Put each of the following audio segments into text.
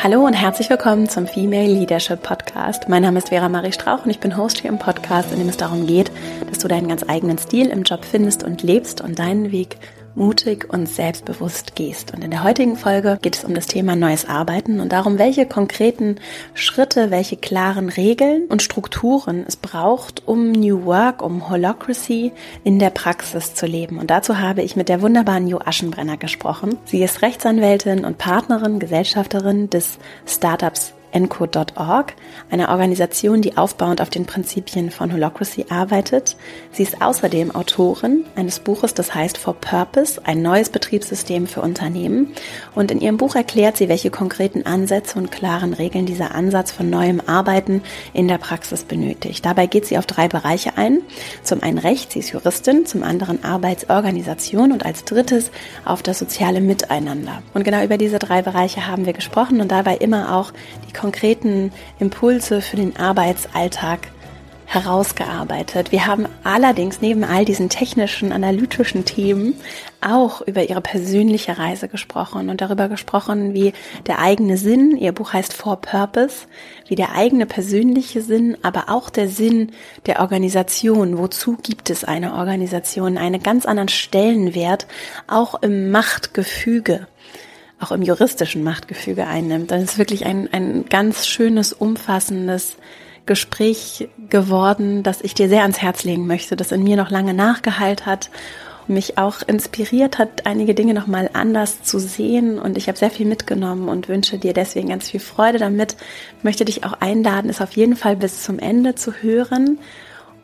Hallo und herzlich willkommen zum Female Leadership Podcast. Mein Name ist Vera Marie Strauch und ich bin Host hier im Podcast, in dem es darum geht, dass du deinen ganz eigenen Stil im Job findest und lebst und deinen Weg mutig und selbstbewusst gehst. Und in der heutigen Folge geht es um das Thema neues Arbeiten und darum, welche konkreten Schritte, welche klaren Regeln und Strukturen es braucht, um New Work, um Holocracy in der Praxis zu leben. Und dazu habe ich mit der wunderbaren Jo Aschenbrenner gesprochen. Sie ist Rechtsanwältin und Partnerin, Gesellschafterin des Startups Encode.org, eine Organisation, die aufbauend auf den Prinzipien von Holocracy arbeitet. Sie ist außerdem Autorin eines Buches, das heißt For Purpose, ein neues Betriebssystem für Unternehmen. Und in ihrem Buch erklärt sie, welche konkreten Ansätze und klaren Regeln dieser Ansatz von neuem Arbeiten in der Praxis benötigt. Dabei geht sie auf drei Bereiche ein. Zum einen Recht, sie ist Juristin, zum anderen Arbeitsorganisation und als drittes auf das soziale Miteinander. Und genau über diese drei Bereiche haben wir gesprochen und dabei immer auch die konkreten Impulse für den Arbeitsalltag herausgearbeitet. Wir haben allerdings neben all diesen technischen, analytischen Themen auch über ihre persönliche Reise gesprochen und darüber gesprochen, wie der eigene Sinn, ihr Buch heißt For Purpose, wie der eigene persönliche Sinn, aber auch der Sinn der Organisation, wozu gibt es eine Organisation, einen ganz anderen Stellenwert, auch im Machtgefüge auch im juristischen Machtgefüge einnimmt. Das ist wirklich ein, ein ganz schönes, umfassendes Gespräch geworden, das ich dir sehr ans Herz legen möchte, das in mir noch lange nachgeheilt hat mich auch inspiriert hat, einige Dinge nochmal anders zu sehen. Und ich habe sehr viel mitgenommen und wünsche dir deswegen ganz viel Freude damit. Möchte dich auch einladen, es auf jeden Fall bis zum Ende zu hören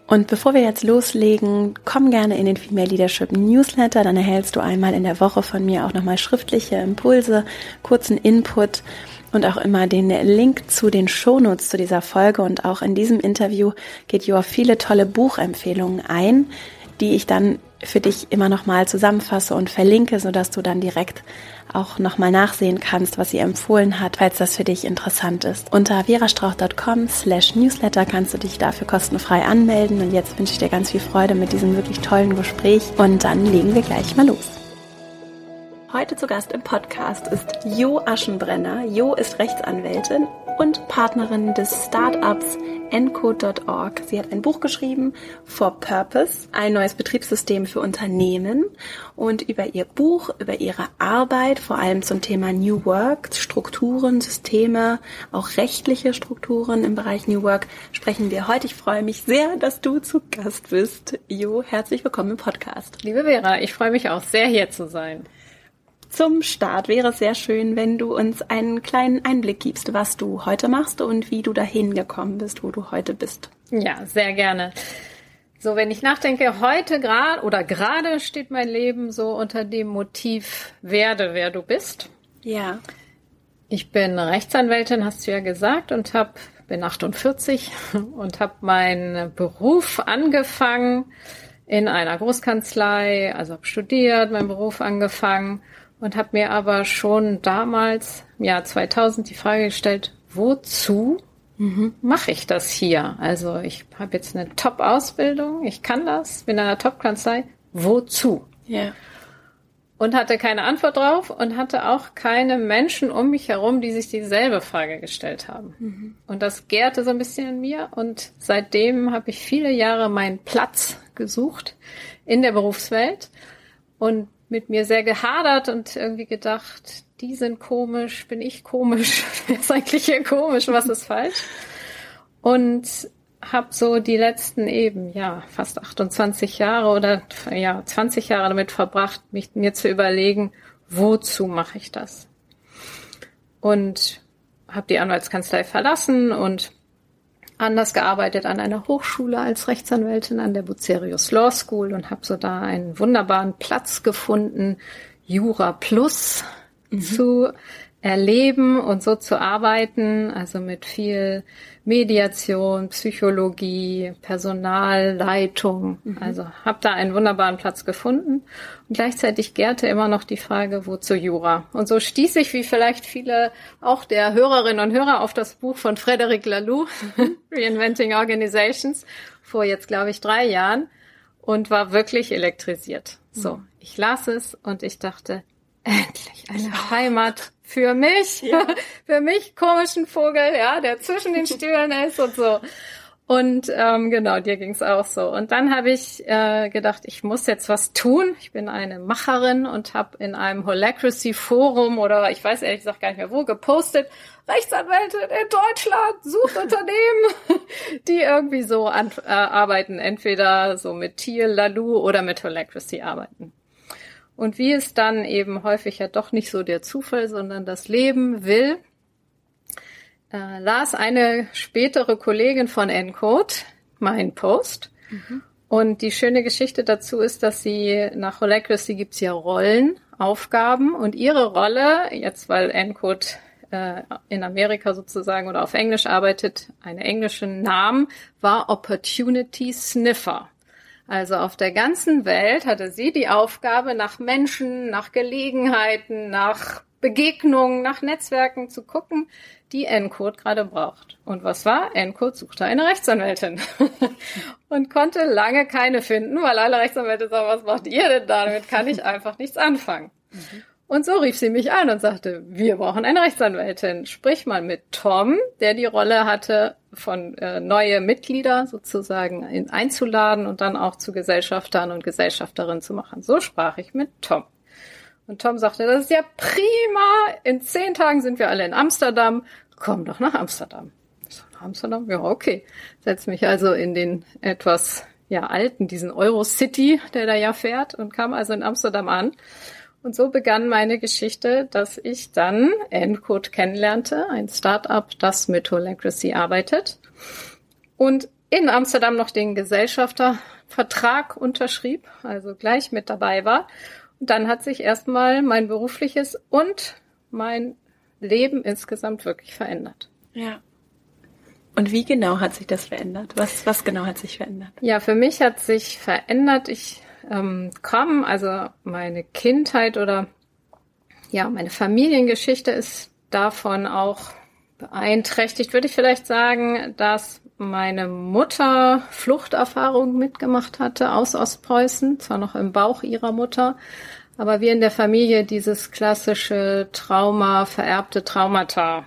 und bevor wir jetzt loslegen, komm gerne in den Female Leadership Newsletter, dann erhältst du einmal in der Woche von mir auch nochmal schriftliche Impulse, kurzen Input und auch immer den Link zu den Shownotes zu dieser Folge. Und auch in diesem Interview geht Jo auf viele tolle Buchempfehlungen ein, die ich dann für dich immer nochmal zusammenfasse und verlinke, sodass du dann direkt auch nochmal nachsehen kannst, was sie empfohlen hat, falls das für dich interessant ist. Unter verastrauch.com slash newsletter kannst du dich dafür kostenfrei anmelden und jetzt wünsche ich dir ganz viel Freude mit diesem wirklich tollen Gespräch und dann legen wir gleich mal los. Heute zu Gast im Podcast ist Jo Aschenbrenner. Jo ist Rechtsanwältin und Partnerin des Startups encode.org. Sie hat ein Buch geschrieben, For Purpose, ein neues Betriebssystem für Unternehmen. Und über ihr Buch, über ihre Arbeit, vor allem zum Thema New Work, Strukturen, Systeme, auch rechtliche Strukturen im Bereich New Work sprechen wir heute. Ich freue mich sehr, dass du zu Gast bist. Jo, herzlich willkommen im Podcast. Liebe Vera, ich freue mich auch sehr, hier zu sein. Zum Start wäre es sehr schön, wenn du uns einen kleinen Einblick gibst, was du heute machst und wie du dahin gekommen bist, wo du heute bist. Ja, sehr gerne. So, wenn ich nachdenke, heute gerade oder gerade steht mein Leben so unter dem Motiv werde, wer du bist. Ja. Ich bin Rechtsanwältin, hast du ja gesagt, und hab, bin 48 und habe meinen Beruf angefangen in einer Großkanzlei, also habe studiert, meinen Beruf angefangen und habe mir aber schon damals, ja 2000, die Frage gestellt, wozu mhm. mache ich das hier? Also ich habe jetzt eine Top-Ausbildung, ich kann das, bin in einer Top-Kanzlei, wozu? Ja. Und hatte keine Antwort drauf und hatte auch keine Menschen um mich herum, die sich dieselbe Frage gestellt haben. Mhm. Und das gärte so ein bisschen in mir und seitdem habe ich viele Jahre meinen Platz gesucht in der Berufswelt und mit mir sehr gehadert und irgendwie gedacht, die sind komisch, bin ich komisch, wer ist eigentlich hier komisch, was ist falsch? Und habe so die letzten eben, ja, fast 28 Jahre oder ja, 20 Jahre damit verbracht, mich mir zu überlegen, wozu mache ich das? Und habe die Anwaltskanzlei verlassen und anders gearbeitet an einer Hochschule als Rechtsanwältin an der Bucerius Law School und habe so da einen wunderbaren Platz gefunden, Jura Plus mhm. zu erleben und so zu arbeiten, also mit viel Mediation, Psychologie, Personalleitung. Mhm. Also habe da einen wunderbaren Platz gefunden und gleichzeitig gärte immer noch die Frage, wozu Jura? Und so stieß ich, wie vielleicht viele auch der Hörerinnen und Hörer, auf das Buch von Frederic Laloux, mhm. Reinventing Organizations, vor jetzt, glaube ich, drei Jahren und war wirklich elektrisiert. So, mhm. ich las es und ich dachte, endlich eine Heimat für mich, ja. für mich komischen Vogel, ja, der zwischen den Stühlen ist und so. Und ähm, genau, dir ging's auch so. Und dann habe ich äh, gedacht, ich muss jetzt was tun. Ich bin eine Macherin und habe in einem Holacracy-Forum oder ich weiß ehrlich gesagt gar nicht mehr wo gepostet, Rechtsanwältin in Deutschland sucht Unternehmen, die irgendwie so an, äh, arbeiten, entweder so mit Thiel, Lalu oder mit Holacracy arbeiten. Und wie es dann eben häufig ja doch nicht so der Zufall, sondern das Leben will, äh, las eine spätere Kollegin von Encode meinen Post. Mhm. Und die schöne Geschichte dazu ist, dass sie nach Holacracy gibt's ja Rollen, Aufgaben und ihre Rolle, jetzt weil Encode äh, in Amerika sozusagen oder auf Englisch arbeitet, einen englischen Namen, war Opportunity Sniffer. Also auf der ganzen Welt hatte sie die Aufgabe, nach Menschen, nach Gelegenheiten, nach Begegnungen, nach Netzwerken zu gucken, die Encode gerade braucht. Und was war? Encode suchte eine Rechtsanwältin und konnte lange keine finden, weil alle Rechtsanwälte sagen, was macht ihr denn da? Damit kann ich einfach nichts anfangen. Mhm. Und so rief sie mich an und sagte, wir brauchen eine Rechtsanwältin. Sprich mal mit Tom, der die Rolle hatte, von äh, neue Mitglieder sozusagen in, einzuladen und dann auch zu Gesellschaftern und Gesellschafterinnen zu machen. So sprach ich mit Tom. Und Tom sagte, das ist ja prima. In zehn Tagen sind wir alle in Amsterdam. Komm doch nach Amsterdam. So, Amsterdam? Ja, okay. Setz mich also in den etwas ja alten, diesen Eurocity, der da ja fährt, und kam also in Amsterdam an. Und so begann meine Geschichte, dass ich dann Encode kennenlernte, ein Startup, das mit Holacracy arbeitet. Und in Amsterdam noch den Gesellschaftervertrag unterschrieb, also gleich mit dabei war dann hat sich erstmal mein berufliches und mein Leben insgesamt wirklich verändert. Ja. Und wie genau hat sich das verändert? Was, was genau hat sich verändert? Ja, für mich hat sich verändert. Ich ähm, komme, also meine Kindheit oder ja, meine Familiengeschichte ist davon auch beeinträchtigt, würde ich vielleicht sagen, dass meine Mutter Fluchterfahrung mitgemacht hatte aus Ostpreußen, zwar noch im Bauch ihrer Mutter, aber wir in der Familie dieses klassische Trauma, vererbte Traumata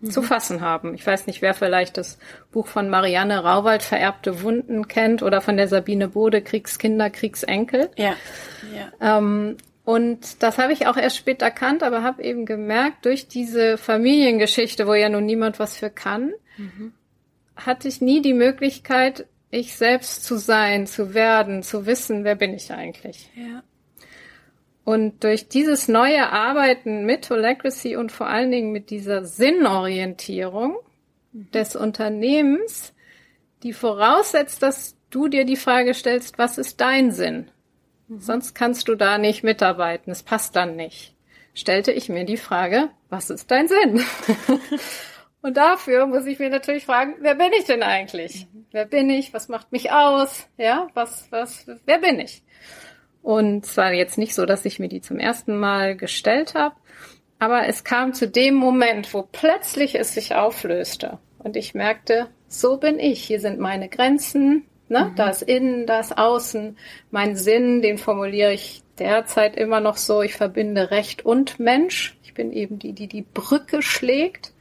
mhm. zu fassen haben. Ich weiß nicht, wer vielleicht das Buch von Marianne Rauwald, Vererbte Wunden kennt oder von der Sabine Bode, Kriegskinder, Kriegsenkel. Ja. ja. Ähm, und das habe ich auch erst spät erkannt, aber habe eben gemerkt, durch diese Familiengeschichte, wo ja nun niemand was für kann, mhm hatte ich nie die Möglichkeit, ich selbst zu sein, zu werden, zu wissen, wer bin ich eigentlich. Ja. Und durch dieses neue Arbeiten mit Holacracy und vor allen Dingen mit dieser Sinnorientierung mhm. des Unternehmens, die voraussetzt, dass du dir die Frage stellst, was ist dein Sinn? Mhm. Sonst kannst du da nicht mitarbeiten. Es passt dann nicht. Stellte ich mir die Frage, was ist dein Sinn? Und dafür muss ich mir natürlich fragen, wer bin ich denn eigentlich? Mhm. Wer bin ich? Was macht mich aus? Ja, was, was, wer bin ich? Und zwar jetzt nicht so, dass ich mir die zum ersten Mal gestellt habe, aber es kam zu dem Moment, wo plötzlich es sich auflöste und ich merkte, so bin ich. Hier sind meine Grenzen, ne? Mhm. Da ist innen, da ist außen. Mein Sinn, den formuliere ich derzeit immer noch so. Ich verbinde Recht und Mensch. Ich bin eben die, die die Brücke schlägt.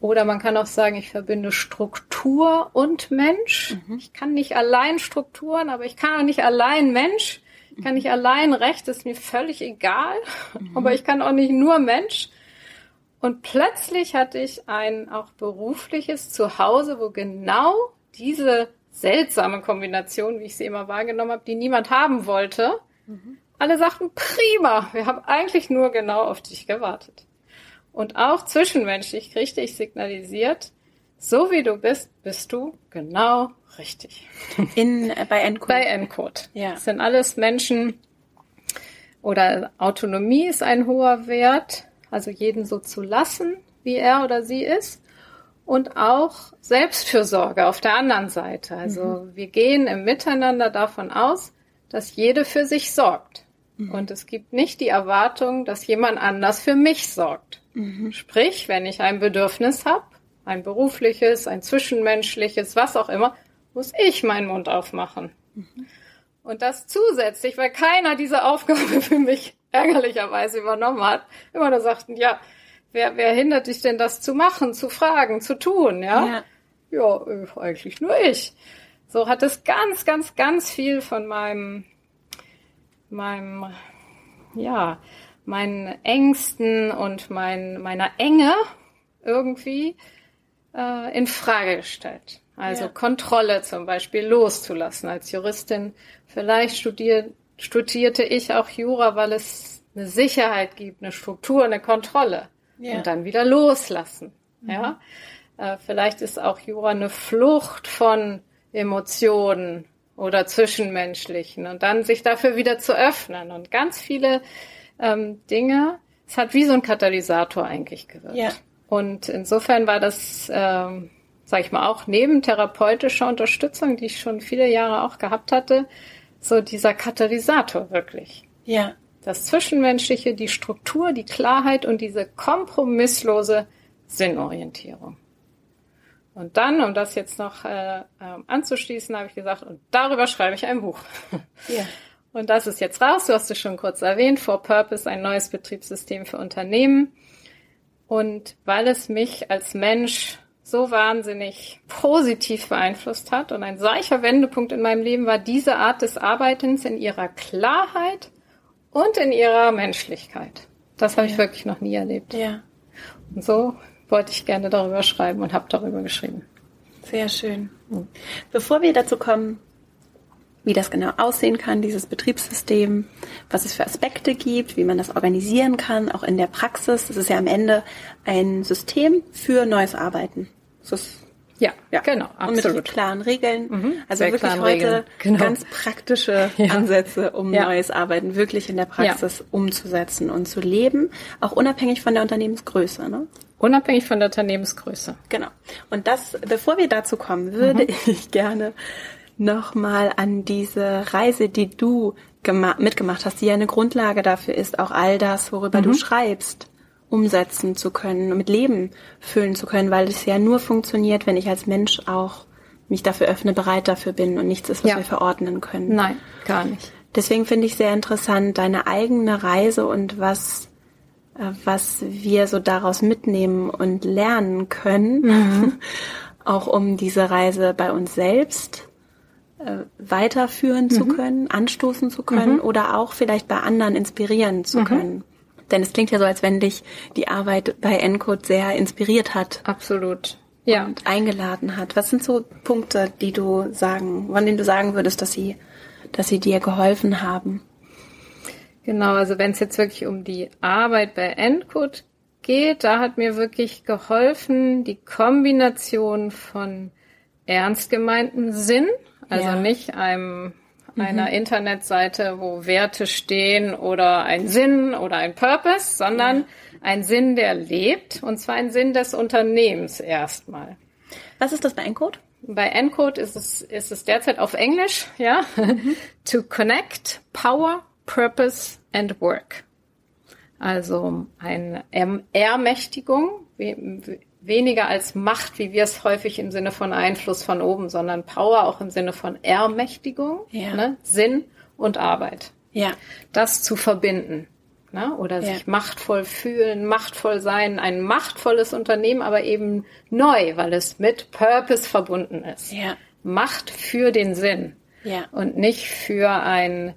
Oder man kann auch sagen, ich verbinde Struktur und Mensch. Mhm. Ich kann nicht allein Strukturen, aber ich kann auch nicht allein Mensch. Ich kann nicht allein Recht, ist mir völlig egal. Mhm. Aber ich kann auch nicht nur Mensch. Und plötzlich hatte ich ein auch berufliches Zuhause, wo genau diese seltsame Kombination, wie ich sie immer wahrgenommen habe, die niemand haben wollte, mhm. alle sagten, prima, wir haben eigentlich nur genau auf dich gewartet und auch zwischenmenschlich richtig signalisiert, so wie du bist, bist du genau richtig. In, äh, bei Encode. Bei Encode. Ja. Das sind alles Menschen oder Autonomie ist ein hoher Wert, also jeden so zu lassen, wie er oder sie ist. Und auch Selbstfürsorge auf der anderen Seite. Also mhm. wir gehen im Miteinander davon aus, dass jede für sich sorgt. Mhm. Und es gibt nicht die Erwartung, dass jemand anders für mich sorgt. Mhm. Sprich, wenn ich ein Bedürfnis habe, ein berufliches, ein zwischenmenschliches, was auch immer, muss ich meinen Mund aufmachen. Mhm. Und das zusätzlich, weil keiner diese Aufgabe für mich ärgerlicherweise übernommen hat, immer da sagten, ja, wer, wer hindert dich denn das zu machen, zu fragen, zu tun, ja? Ja, ja äh, eigentlich nur ich. So hat es ganz, ganz, ganz viel von meinem, meinem, ja, meinen Ängsten und mein, meiner Enge irgendwie äh, in Frage gestellt. Also ja. Kontrolle zum Beispiel loszulassen. Als Juristin vielleicht studiert, studierte ich auch Jura, weil es eine Sicherheit gibt, eine Struktur, eine Kontrolle. Ja. Und dann wieder loslassen. Mhm. Ja. Äh, vielleicht ist auch Jura eine Flucht von Emotionen oder Zwischenmenschlichen und dann sich dafür wieder zu öffnen und ganz viele ähm, Dinge. Es hat wie so ein Katalysator eigentlich gewirkt. Ja. Und insofern war das, ähm, sage ich mal, auch neben therapeutischer Unterstützung, die ich schon viele Jahre auch gehabt hatte, so dieser Katalysator wirklich. Ja. Das Zwischenmenschliche, die Struktur, die Klarheit und diese kompromisslose Sinnorientierung. Und dann, um das jetzt noch äh, äh, anzuschließen, habe ich gesagt, und darüber schreibe ich ein Buch. Ja. Und das ist jetzt raus, du hast es schon kurz erwähnt, For Purpose, ein neues Betriebssystem für Unternehmen. Und weil es mich als Mensch so wahnsinnig positiv beeinflusst hat und ein solcher Wendepunkt in meinem Leben war diese Art des Arbeitens in ihrer Klarheit und in ihrer Menschlichkeit. Das habe ja. ich wirklich noch nie erlebt. Ja. Und so wollte ich gerne darüber schreiben und habe darüber geschrieben. Sehr schön. Bevor wir dazu kommen, wie das genau aussehen kann, dieses Betriebssystem, was es für Aspekte gibt, wie man das organisieren kann, auch in der Praxis. Das ist ja am Ende ein System für neues Arbeiten. Ist ja, ja, genau, absolut. Und mit klaren Regeln. Mhm, also wirklich heute genau. ganz praktische ja. Ansätze, um ja. neues Arbeiten wirklich in der Praxis umzusetzen und zu leben, auch unabhängig von der Unternehmensgröße. Ne? Unabhängig von der Unternehmensgröße. Genau. Und das, bevor wir dazu kommen, würde mhm. ich gerne nochmal an diese Reise, die du mitgemacht hast, die ja eine Grundlage dafür ist, auch all das, worüber mhm. du schreibst, umsetzen zu können, mit Leben füllen zu können, weil es ja nur funktioniert, wenn ich als Mensch auch mich dafür öffne, bereit dafür bin und nichts ist, was ja. wir verordnen können. Nein, gar nicht. Deswegen finde ich sehr interessant deine eigene Reise und was äh, was wir so daraus mitnehmen und lernen können, mhm. auch um diese Reise bei uns selbst weiterführen mhm. zu können, anstoßen zu können mhm. oder auch vielleicht bei anderen inspirieren zu mhm. können. Denn es klingt ja so, als wenn dich die Arbeit bei Encode sehr inspiriert hat. Absolut. Ja. Und eingeladen hat. Was sind so Punkte, die du sagen, von denen du sagen würdest, dass sie, dass sie dir geholfen haben? Genau, also wenn es jetzt wirklich um die Arbeit bei Encode geht, da hat mir wirklich geholfen die Kombination von ernst gemeintem Sinn, also ja. nicht einem einer mhm. Internetseite, wo Werte stehen oder ein Sinn oder ein Purpose, sondern ja. ein Sinn, der lebt, und zwar ein Sinn des Unternehmens erstmal. Was ist das bei Encode? Bei Encode ist es, ist es derzeit auf Englisch, ja. Mhm. to connect power, purpose and work. Also eine Ermächtigung, weniger als Macht, wie wir es häufig im Sinne von Einfluss von oben, sondern Power auch im Sinne von Ermächtigung, ja. ne? Sinn und Arbeit. Ja. Das zu verbinden. Ne? Oder ja. sich machtvoll fühlen, machtvoll sein, ein machtvolles Unternehmen, aber eben neu, weil es mit Purpose verbunden ist. Ja. Macht für den Sinn. Ja. Und nicht für ein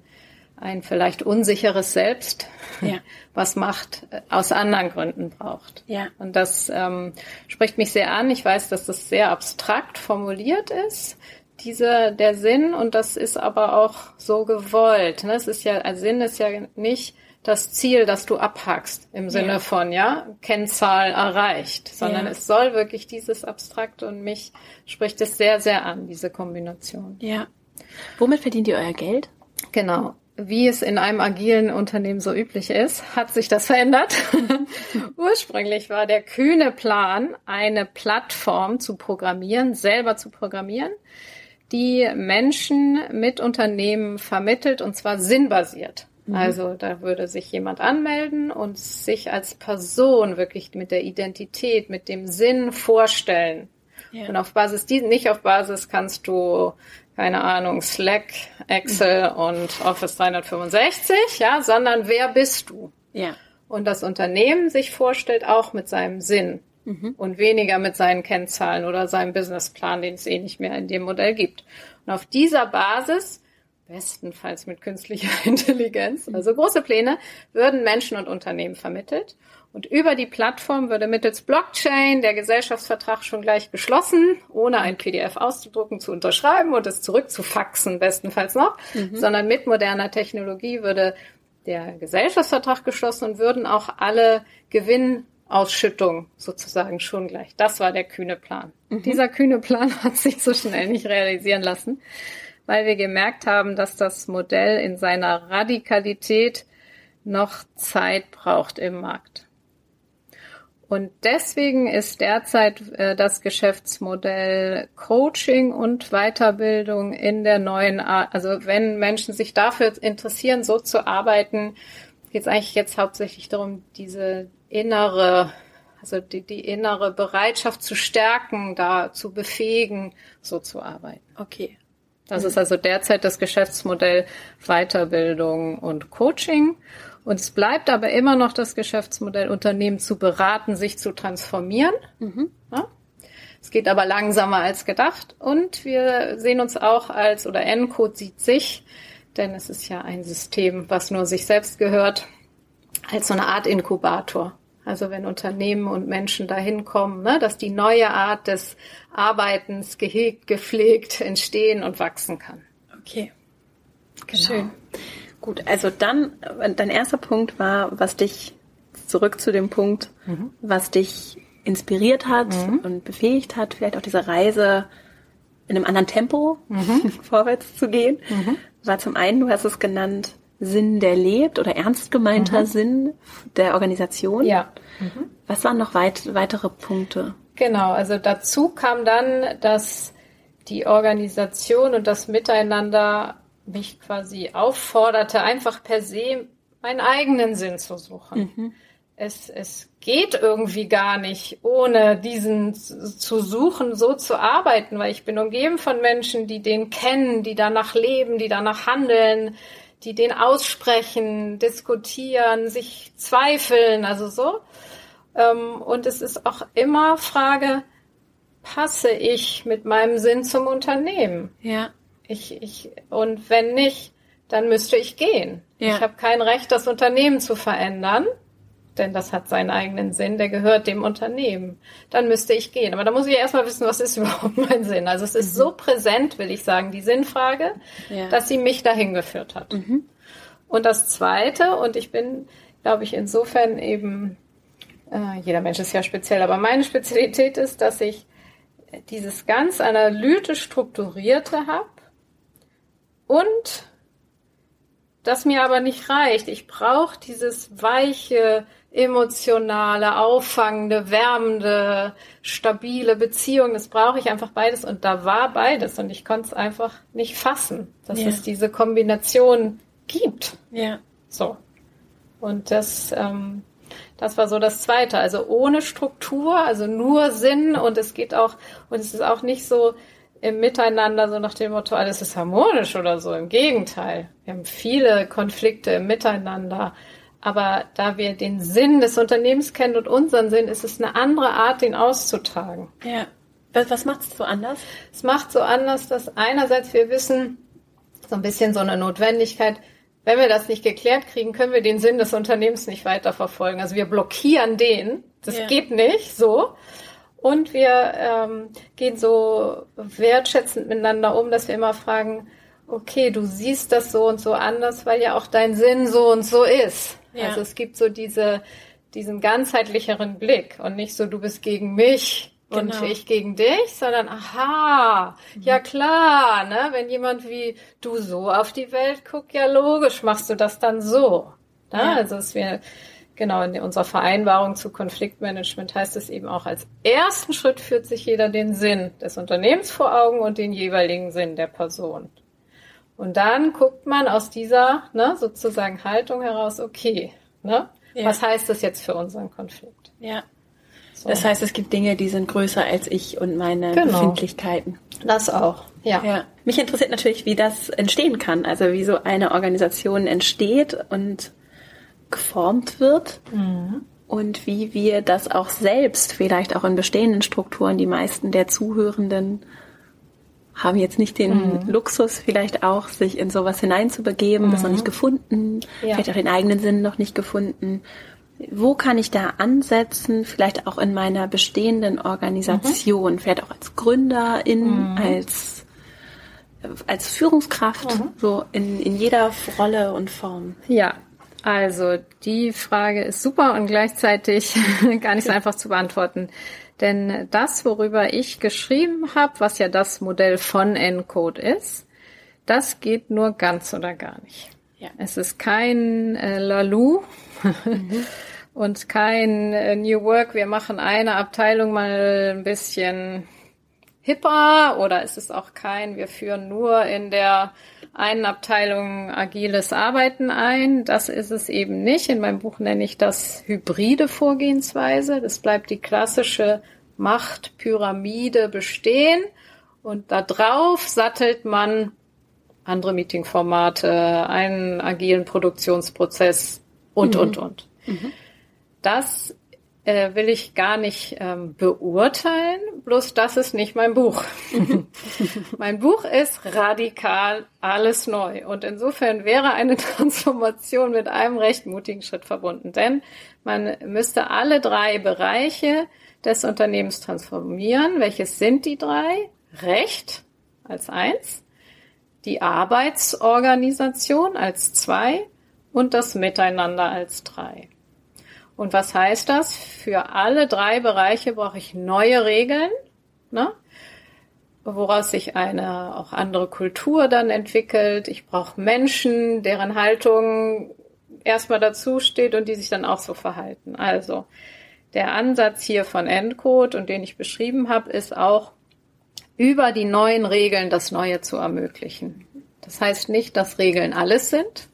ein vielleicht unsicheres Selbst, ja. was Macht äh, aus anderen Gründen braucht. Ja. Und das ähm, spricht mich sehr an. Ich weiß, dass das sehr abstrakt formuliert ist, diese, der Sinn, und das ist aber auch so gewollt. Ne? Es ist ja, also Sinn ist ja nicht das Ziel, das du abhackst, im Sinne ja. von, ja, Kennzahl erreicht, sondern ja. es soll wirklich dieses Abstrakt und mich spricht es sehr, sehr an, diese Kombination. Ja. Womit verdient ihr euer Geld? Genau wie es in einem agilen Unternehmen so üblich ist, hat sich das verändert. Ursprünglich war der kühne Plan, eine Plattform zu programmieren, selber zu programmieren, die Menschen mit Unternehmen vermittelt und zwar sinnbasiert. Mhm. Also da würde sich jemand anmelden und sich als Person wirklich mit der Identität, mit dem Sinn vorstellen Ja. Und auf Basis nicht auf Basis kannst du, keine Ahnung, Slack, Excel mhm. und Office 365, ja, sondern wer bist du? Ja. Und das Unternehmen sich vorstellt auch mit seinem Sinn mhm. und weniger mit seinen Kennzahlen oder seinem Businessplan, den es eh nicht mehr in dem Modell gibt. Und auf dieser Basis bestenfalls mit künstlicher Intelligenz, also große Pläne, würden Menschen und Unternehmen vermittelt. Und über die Plattform würde mittels Blockchain der Gesellschaftsvertrag schon gleich geschlossen, ohne ein PDF auszudrucken, zu unterschreiben und es zurückzufaxen, bestenfalls noch, mhm. sondern mit moderner Technologie würde der Gesellschaftsvertrag geschlossen und würden auch alle Gewinnausschüttungen sozusagen schon gleich. Das war der kühne Plan. Mhm. Dieser kühne Plan hat sich so schnell nicht realisieren lassen weil wir gemerkt haben, dass das Modell in seiner Radikalität noch Zeit braucht im Markt. Und deswegen ist derzeit äh, das Geschäftsmodell Coaching und Weiterbildung in der neuen Art, also wenn Menschen sich dafür interessieren, so zu arbeiten, geht es eigentlich jetzt hauptsächlich darum, diese innere, also die, die innere Bereitschaft zu stärken, da zu befähigen, so zu arbeiten. Okay. Das ist also derzeit das Geschäftsmodell Weiterbildung und Coaching. Und es bleibt aber immer noch das Geschäftsmodell, Unternehmen zu beraten, sich zu transformieren. Mhm. Ja? Es geht aber langsamer als gedacht. Und wir sehen uns auch als, oder N-Code sieht sich, denn es ist ja ein System, was nur sich selbst gehört, als so eine Art Inkubator. Also wenn Unternehmen und Menschen dahin kommen, ne, dass die neue Art des Arbeitens gehegt, gepflegt entstehen und wachsen kann. Okay. Genau. Schön. Gut, also dann, dein erster Punkt war, was dich, zurück zu dem Punkt, mhm. was dich inspiriert hat mhm. und befähigt hat, vielleicht auch diese Reise in einem anderen Tempo mhm. vorwärts zu gehen, mhm. war zum einen, du hast es genannt, Sinn, der lebt oder ernst gemeinter mhm. Sinn der Organisation. Ja. Mhm. Was waren noch weit, weitere Punkte? Genau, also dazu kam dann, dass die Organisation und das Miteinander mich quasi aufforderte, einfach per se meinen eigenen Sinn zu suchen. Mhm. Es, es geht irgendwie gar nicht, ohne diesen zu suchen, so zu arbeiten, weil ich bin umgeben von Menschen, die den kennen, die danach leben, die danach handeln, die den aussprechen, diskutieren, sich zweifeln, also so. Ähm, und es ist auch immer Frage, passe ich mit meinem Sinn zum Unternehmen? Ja. Ich, ich, und wenn nicht, dann müsste ich gehen. Ja. Ich habe kein Recht, das Unternehmen zu verändern denn das hat seinen eigenen Sinn, der gehört dem Unternehmen. Dann müsste ich gehen. Aber da muss ich erstmal wissen, was ist überhaupt mein Sinn. Also es ist mhm. so präsent, will ich sagen, die Sinnfrage, ja. dass sie mich dahin geführt hat. Mhm. Und das Zweite, und ich bin, glaube ich, insofern eben, äh, jeder Mensch ist ja speziell, aber meine Spezialität ist, dass ich dieses ganz analytisch strukturierte habe und das mir aber nicht reicht. Ich brauche dieses weiche, emotionale, auffangende, wärmende, stabile Beziehung. Das brauche ich einfach beides. Und da war beides. Und ich konnte es einfach nicht fassen, dass ja. es diese Kombination gibt. Ja. So. Und das, ähm, das war so das Zweite. Also ohne Struktur, also nur Sinn. Und es geht auch, und es ist auch nicht so, im Miteinander, so nach dem Motto, alles ist harmonisch oder so. Im Gegenteil. Wir haben viele Konflikte im Miteinander. Aber da wir den Sinn des Unternehmens kennen und unseren Sinn, ist es eine andere Art, den auszutragen. Ja. Was, was macht es so anders? Es macht so anders, dass einerseits wir wissen, so ein bisschen so eine Notwendigkeit, wenn wir das nicht geklärt kriegen, können wir den Sinn des Unternehmens nicht weiterverfolgen. Also wir blockieren den. Das ja. geht nicht so. Und wir ähm, gehen so wertschätzend miteinander um, dass wir immer fragen, okay, du siehst das so und so anders, weil ja auch dein Sinn so und so ist. Ja. Also es gibt so diese, diesen ganzheitlicheren Blick und nicht so, du bist gegen mich und genau. ich gegen dich, sondern aha, mhm. ja klar, ne, wenn jemand wie du so auf die Welt guckt, ja logisch machst du das dann so. Ne? Ja. Also es wäre genau in unserer Vereinbarung zu Konfliktmanagement heißt es eben auch als ersten Schritt führt sich jeder den Sinn des Unternehmens vor Augen und den jeweiligen Sinn der Person. Und dann guckt man aus dieser ne, sozusagen Haltung heraus, okay, ne, ja. was heißt das jetzt für unseren Konflikt? Ja. So. Das heißt, es gibt Dinge, die sind größer als ich und meine genau. Befindlichkeiten. Das auch, ja. ja. Mich interessiert natürlich, wie das entstehen kann. Also wie so eine Organisation entsteht und geformt wird. Mhm. Und wie wir das auch selbst, vielleicht auch in bestehenden Strukturen, die meisten der Zuhörenden haben jetzt nicht den mhm. Luxus, vielleicht auch sich in sowas hineinzubegeben, mhm. das noch nicht gefunden, ja. vielleicht auch den eigenen Sinn noch nicht gefunden. Wo kann ich da ansetzen? Vielleicht auch in meiner bestehenden Organisation, mhm. vielleicht auch als Gründerin, mhm. als als Führungskraft, mhm. so in, in jeder Rolle und Form. Ja, also die Frage ist super und gleichzeitig gar nicht so einfach zu beantworten. Denn das, worüber ich geschrieben habe, was ja das Modell von Encode ist, das geht nur ganz oder gar nicht. Ja. Es ist kein äh, Lalu mhm. und kein äh, New Work. Wir machen eine Abteilung mal ein bisschen hipper oder es ist auch kein, wir führen nur in der einen Abteilung agiles Arbeiten ein. Das ist es eben nicht. In meinem Buch nenne ich das hybride Vorgehensweise. Das bleibt die klassische Machtpyramide bestehen und da drauf sattelt man andere Meetingformate, einen agilen Produktionsprozess und, mhm. und, und. Mhm. Das äh, will ich gar nicht ähm, beurteilen, bloß das ist nicht mein Buch. mein Buch ist radikal alles neu und insofern wäre eine Transformation mit einem recht mutigen Schritt verbunden, denn man müsste alle drei Bereiche des Unternehmens transformieren. Welches sind die drei? Recht als eins, die Arbeitsorganisation als zwei und das Miteinander als drei. Und was heißt das? Für alle drei Bereiche brauche ich neue Regeln, ne? woraus sich eine auch andere Kultur dann entwickelt. Ich brauche Menschen, deren Haltung erstmal dazu steht und die sich dann auch so verhalten. Also der Ansatz hier von Endcode und den ich beschrieben habe, ist auch über die neuen Regeln das Neue zu ermöglichen. Das heißt nicht, dass Regeln alles sind,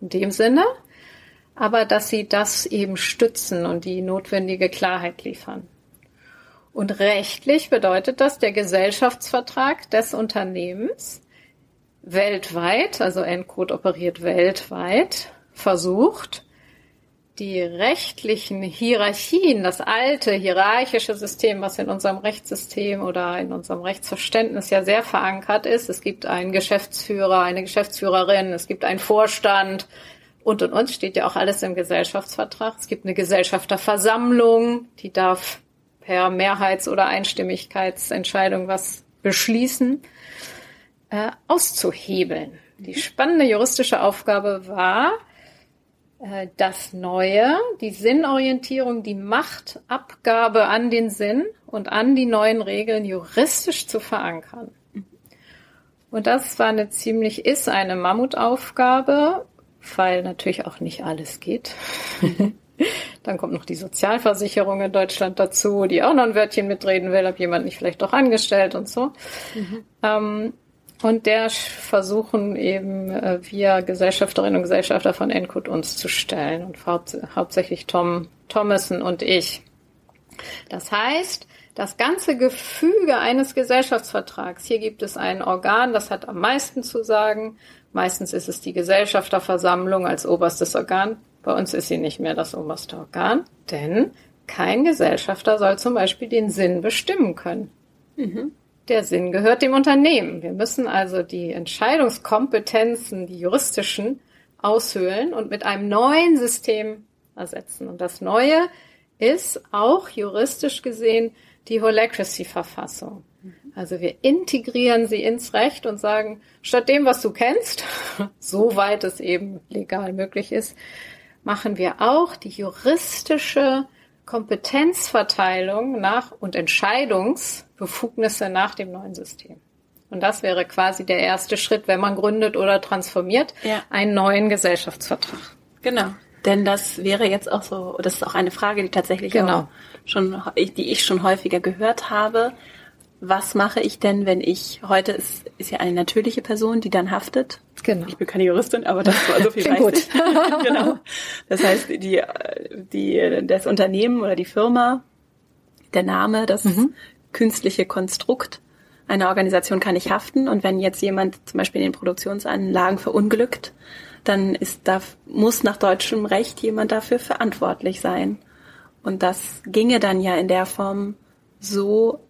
in dem Sinne, aber dass sie das eben stützen und die notwendige Klarheit liefern. Und rechtlich bedeutet das, der Gesellschaftsvertrag des Unternehmens weltweit, also Encode operiert weltweit, versucht, die rechtlichen Hierarchien, das alte hierarchische System, was in unserem Rechtssystem oder in unserem Rechtsverständnis ja sehr verankert ist. Es gibt einen Geschäftsführer, eine Geschäftsführerin, es gibt einen Vorstand, und und und steht ja auch alles im Gesellschaftsvertrag. Es gibt eine Gesellschafterversammlung, die darf per Mehrheits- oder Einstimmigkeitsentscheidung was beschließen, äh, auszuhebeln. Die spannende juristische Aufgabe war, äh, das Neue, die Sinnorientierung, die Machtabgabe an den Sinn und an die neuen Regeln juristisch zu verankern. Und das war eine ziemlich, ist eine Mammutaufgabe weil natürlich auch nicht alles geht. Dann kommt noch die Sozialversicherung in Deutschland dazu, die auch noch ein Wörtchen mitreden will, ob jemand nicht vielleicht doch angestellt und so. Mhm. Ähm, und der versuchen eben äh, wir Gesellschafterinnen und Gesellschafter von Encode uns zu stellen und hau hauptsächlich Tom Thomason und ich. Das heißt, das ganze Gefüge eines Gesellschaftsvertrags, hier gibt es ein Organ, das hat am meisten zu sagen, Meistens ist es die Gesellschafterversammlung als oberstes Organ. Bei uns ist sie nicht mehr das oberste Organ, denn kein Gesellschafter soll zum Beispiel den Sinn bestimmen können. Mhm. Der Sinn gehört dem Unternehmen. Wir müssen also die Entscheidungskompetenzen, die juristischen, aushöhlen und mit einem neuen System ersetzen. Und das Neue ist auch juristisch gesehen die Holacracy-Verfassung. Also wir integrieren sie ins Recht und sagen, statt dem, was du kennst, soweit es eben legal möglich ist, machen wir auch die juristische Kompetenzverteilung nach und Entscheidungsbefugnisse nach dem neuen System. Und das wäre quasi der erste Schritt, wenn man gründet oder transformiert, ja. einen neuen Gesellschaftsvertrag. Genau. Denn das wäre jetzt auch so, das ist auch eine Frage, die tatsächlich genau. schon, die ich schon häufiger gehört habe was mache ich denn, wenn ich, heute ist, ist ja eine natürliche Person, die dann haftet. Genau. Ich bin keine Juristin, aber das war so viel weiß gut. ich. genau. Das heißt, die, die, das Unternehmen oder die Firma der Name, das mhm. künstliche Konstrukt einer Organisation kann nicht haften. Und wenn jetzt jemand zum Beispiel in den Produktionsanlagen verunglückt, dann ist da, muss nach deutschem Recht jemand dafür verantwortlich sein. Und das ginge dann ja in der Form so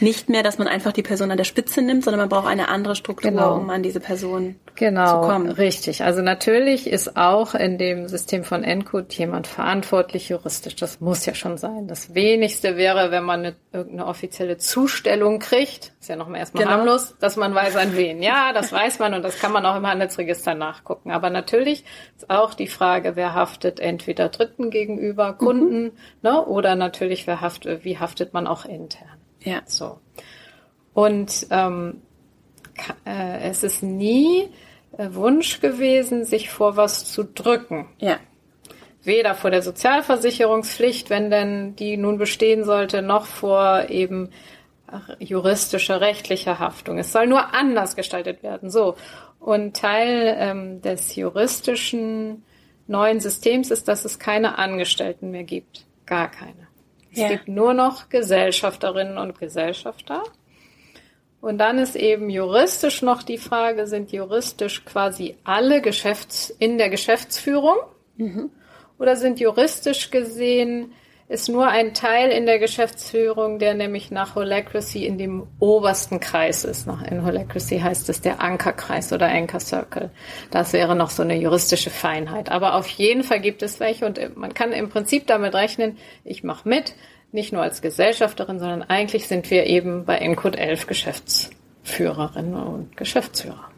nicht mehr, dass man einfach die Person an der Spitze nimmt, sondern man braucht eine andere Struktur, genau. um an diese Person genau, zu kommen. Richtig. Also natürlich ist auch in dem System von Encode jemand verantwortlich juristisch. Das muss ja schon sein. Das wenigste wäre, wenn man eine, irgendeine offizielle Zustellung kriegt. Ist ja noch mal erstmal genau. harmlos, dass man weiß an wen. Ja, das weiß man und das kann man auch im Handelsregister nachgucken. Aber natürlich ist auch die Frage, wer haftet entweder Dritten gegenüber, Kunden, mhm. ne, oder natürlich wer haftet, wie haftet man auch intern. Ja. So. Und ähm, äh, es ist nie äh, Wunsch gewesen, sich vor was zu drücken. Ja. Weder vor der Sozialversicherungspflicht, wenn denn die nun bestehen sollte, noch vor eben juristischer, rechtlicher Haftung. Es soll nur anders gestaltet werden. So. Und Teil ähm, des juristischen neuen Systems ist, dass es keine Angestellten mehr gibt. Gar keine. Es ja. gibt nur noch Gesellschafterinnen und Gesellschafter. Und dann ist eben juristisch noch die Frage, sind juristisch quasi alle Geschäfts in der Geschäftsführung? Mhm. Oder sind juristisch gesehen ist nur ein Teil in der Geschäftsführung, der nämlich nach Holacracy in dem obersten Kreis ist. In Holacracy heißt es der Ankerkreis oder Anchor Circle. Das wäre noch so eine juristische Feinheit. Aber auf jeden Fall gibt es welche und man kann im Prinzip damit rechnen, ich mache mit, nicht nur als Gesellschafterin, sondern eigentlich sind wir eben bei Encode 11 Geschäftsführerinnen und Geschäftsführer.